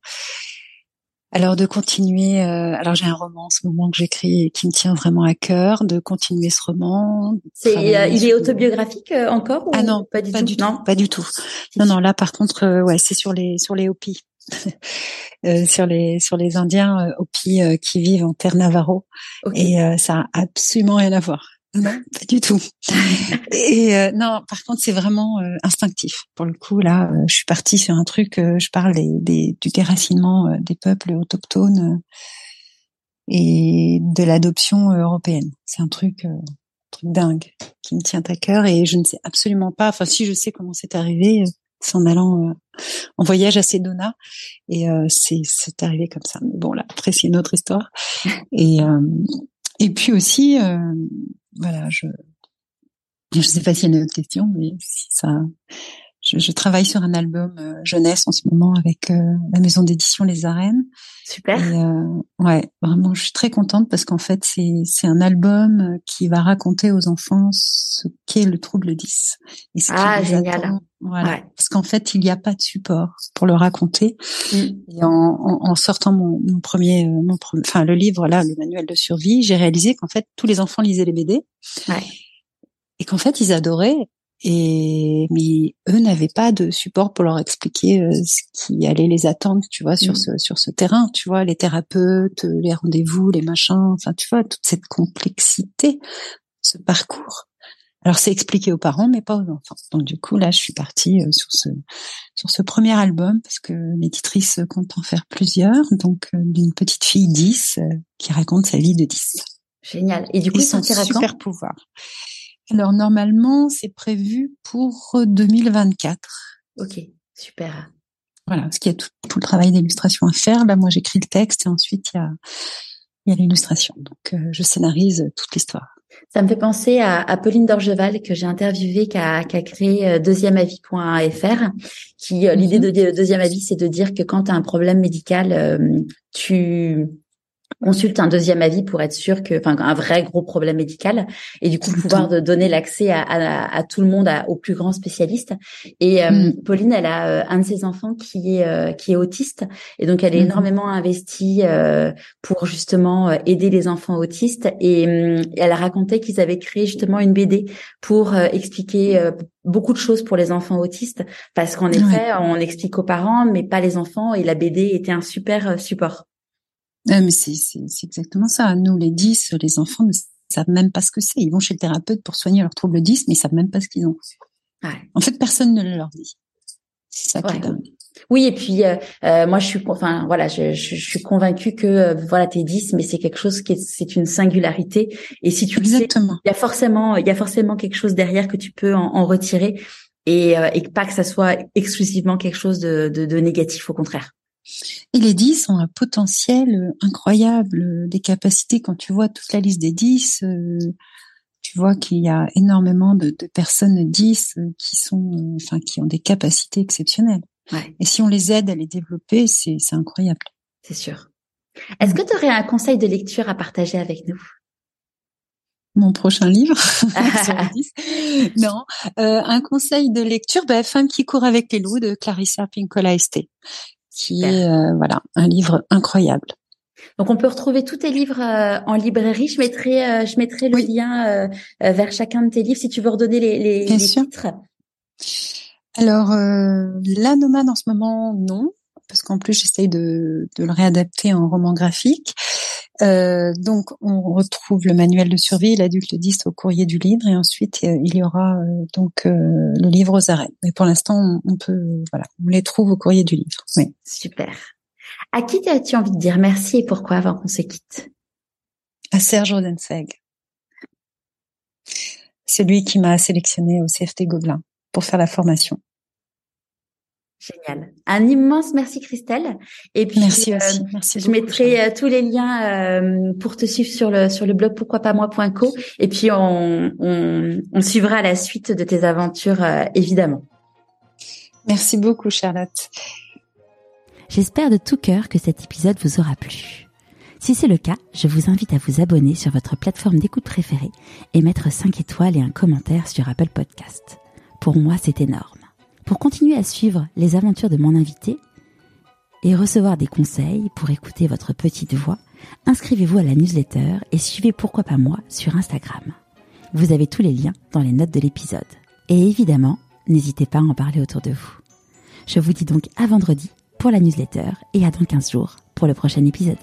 alors de continuer. Euh, alors j'ai un roman en ce moment que j'écris et qui me tient vraiment à cœur, de continuer ce roman. C'est euh, il est autobiographique euh, encore Ah non, pas du tout? Du non, pas du tout. Non non là par contre ouais c'est sur les sur les Hopi. sur les sur les Indiens Hopi qui vivent en terre Navarro et ça a absolument rien à voir. Non, pas du tout. Et euh, non, par contre, c'est vraiment euh, instinctif. Pour le coup, là, euh, je suis partie sur un truc. je parle des, des, du déracinement des peuples autochtones et de l'adoption européenne. C'est un truc, truc dingue qui me tient à cœur et je ne sais absolument pas. Enfin, si je sais comment c'est arrivé, c'est en allant en voyage à Sedona et c'est c'est arrivé comme ça. Mais bon, là, après, c'est une autre histoire. Et et puis aussi voilà, je je sais pas s'il y a une autre question, mais si ça, je, je, travaille sur un album euh, jeunesse en ce moment avec euh, la maison d'édition Les Arènes. Super. Et, euh, ouais, vraiment, je suis très contente parce qu'en fait, c'est c'est un album qui va raconter aux enfants ce qu'est le trouble 10 et ce ah génial. Voilà, parce qu'en fait, il n'y a pas de support pour le raconter. Mm. Et en, en, en, sortant mon, mon premier, mon, enfin le livre là, le manuel de survie, j'ai réalisé qu'en fait tous les enfants lisaient les BD. Ouais et qu'en fait ils adoraient et mais eux n'avaient pas de support pour leur expliquer euh, ce qui allait les attendre tu vois sur mm. ce sur ce terrain tu vois les thérapeutes les rendez-vous les machins enfin tu vois toute cette complexité ce parcours. Alors c'est expliqué aux parents mais pas aux enfants. Donc du coup là je suis partie euh, sur ce sur ce premier album parce que l'éditrice compte en faire plusieurs. Donc euh, d'une petite fille 10 qui raconte sa vie de 10 génial. Et du coup son super pouvoir alors normalement, c'est prévu pour 2024. Ok, super. Voilà, parce qu'il y a tout, le travail d'illustration à faire. Là, moi, j'écris le texte et ensuite il y a, il y a l'illustration. Donc, euh, je scénarise toute l'histoire. Ça me fait penser à, à Pauline Dorgeval que j'ai interviewée, qui a, qui a créé euh, deuxièmeavis.fr. Qui euh, l'idée de deuxième avis, c'est de dire que quand tu as un problème médical, tu consulte un deuxième avis pour être sûr que, enfin, un vrai gros problème médical, et du coup pouvoir de donner l'accès à, à, à, tout le monde, à, aux plus grands spécialistes. Et euh, mm. Pauline, elle a euh, un de ses enfants qui est euh, qui est autiste, et donc elle est mm-hmm. énormément investie pour justement aider les enfants autistes. Et, elle a raconté qu'ils avaient créé justement une BD pour expliquer beaucoup de choses pour les enfants autistes, parce qu'en effet, on explique aux parents, mais pas les enfants, et la BD était un super support. Ah, mais c'est, exactement ça. Nous, les 10, les enfants ne savent même pas ce que c'est. Ils vont chez le thérapeute pour soigner leur trouble 10, mais ils savent même pas ce qu'ils ont. En fait, personne ne leur dit. C'est ça qui est dingue. Oui, et puis euh, euh, moi je suis, enfin voilà, je, je, suis convaincue que euh, voilà t'es 10, mais c'est quelque chose qui est, c'est une singularité. Et si tu Exactement. le sais, il y a forcément, il y a forcément quelque chose derrière que tu peux en, en retirer, et, et pas que ça soit exclusivement quelque chose de, de, de négatif, au contraire. Et les 10 ont un potentiel incroyable, des capacités. Quand tu vois toute la liste des 10, euh, tu vois qu'il y a énormément de, personnes 10 euh, qui sont, euh, enfin, qui ont des capacités exceptionnelles. Et si on les aide à les développer, c'est incroyable. C'est sûr. Est-ce que tu aurais un conseil de lecture à partager avec nous? Mon prochain livre Non, un conseil de lecture, bah, Femme qui court avec les loups de Clarissa Pinkola Esté qui est euh, voilà un livre incroyable. Donc on peut retrouver tous tes livres euh, en librairie. Je mettrai euh, je mettrai le lien vers chacun de tes livres si tu veux redonner les, les, les titres. Alors la nomade en ce moment non parce qu'en plus j'essaye de, de le réadapter en roman graphique. Euh, donc, on retrouve le manuel de survie, l'adulte 10 au courrier du livre, et ensuite euh, il y aura euh, donc le livre aux arrêts. Mais pour l'instant, on, peut, voilà, on les trouve au courrier du livre. Oui. Super. À qui as-tu envie de dire merci et pourquoi avant qu'on se quitte? À Serge Rodenseg. C'est lui qui m'a sélectionné au CFT Gobelin pour faire la formation. Génial. Un immense merci Christelle. Et puis merci aussi. Euh, merci je mettrai euh, tous les liens euh, pour te suivre sur le sur le blog pourquoi pas moi.co et puis on, on, on suivra la suite de tes aventures évidemment. Merci beaucoup Charlotte. J'espère de tout cœur que cet épisode vous aura plu. Si c'est le cas, je vous invite à vous abonner sur votre plateforme d'écoute préférée et mettre 5 étoiles et un commentaire sur Apple Podcast. Pour moi, c'est énorme. Pour continuer à suivre les aventures de mon invité et recevoir des conseils pour écouter votre petite voix, inscrivez-vous à la newsletter et suivez Pourquoi pas moi sur Instagram. Vous avez tous les liens dans les notes de l'épisode. Et évidemment, n'hésitez pas à en parler autour de vous. Je vous dis donc à vendredi pour la newsletter et à dans 15 jours pour le prochain épisode.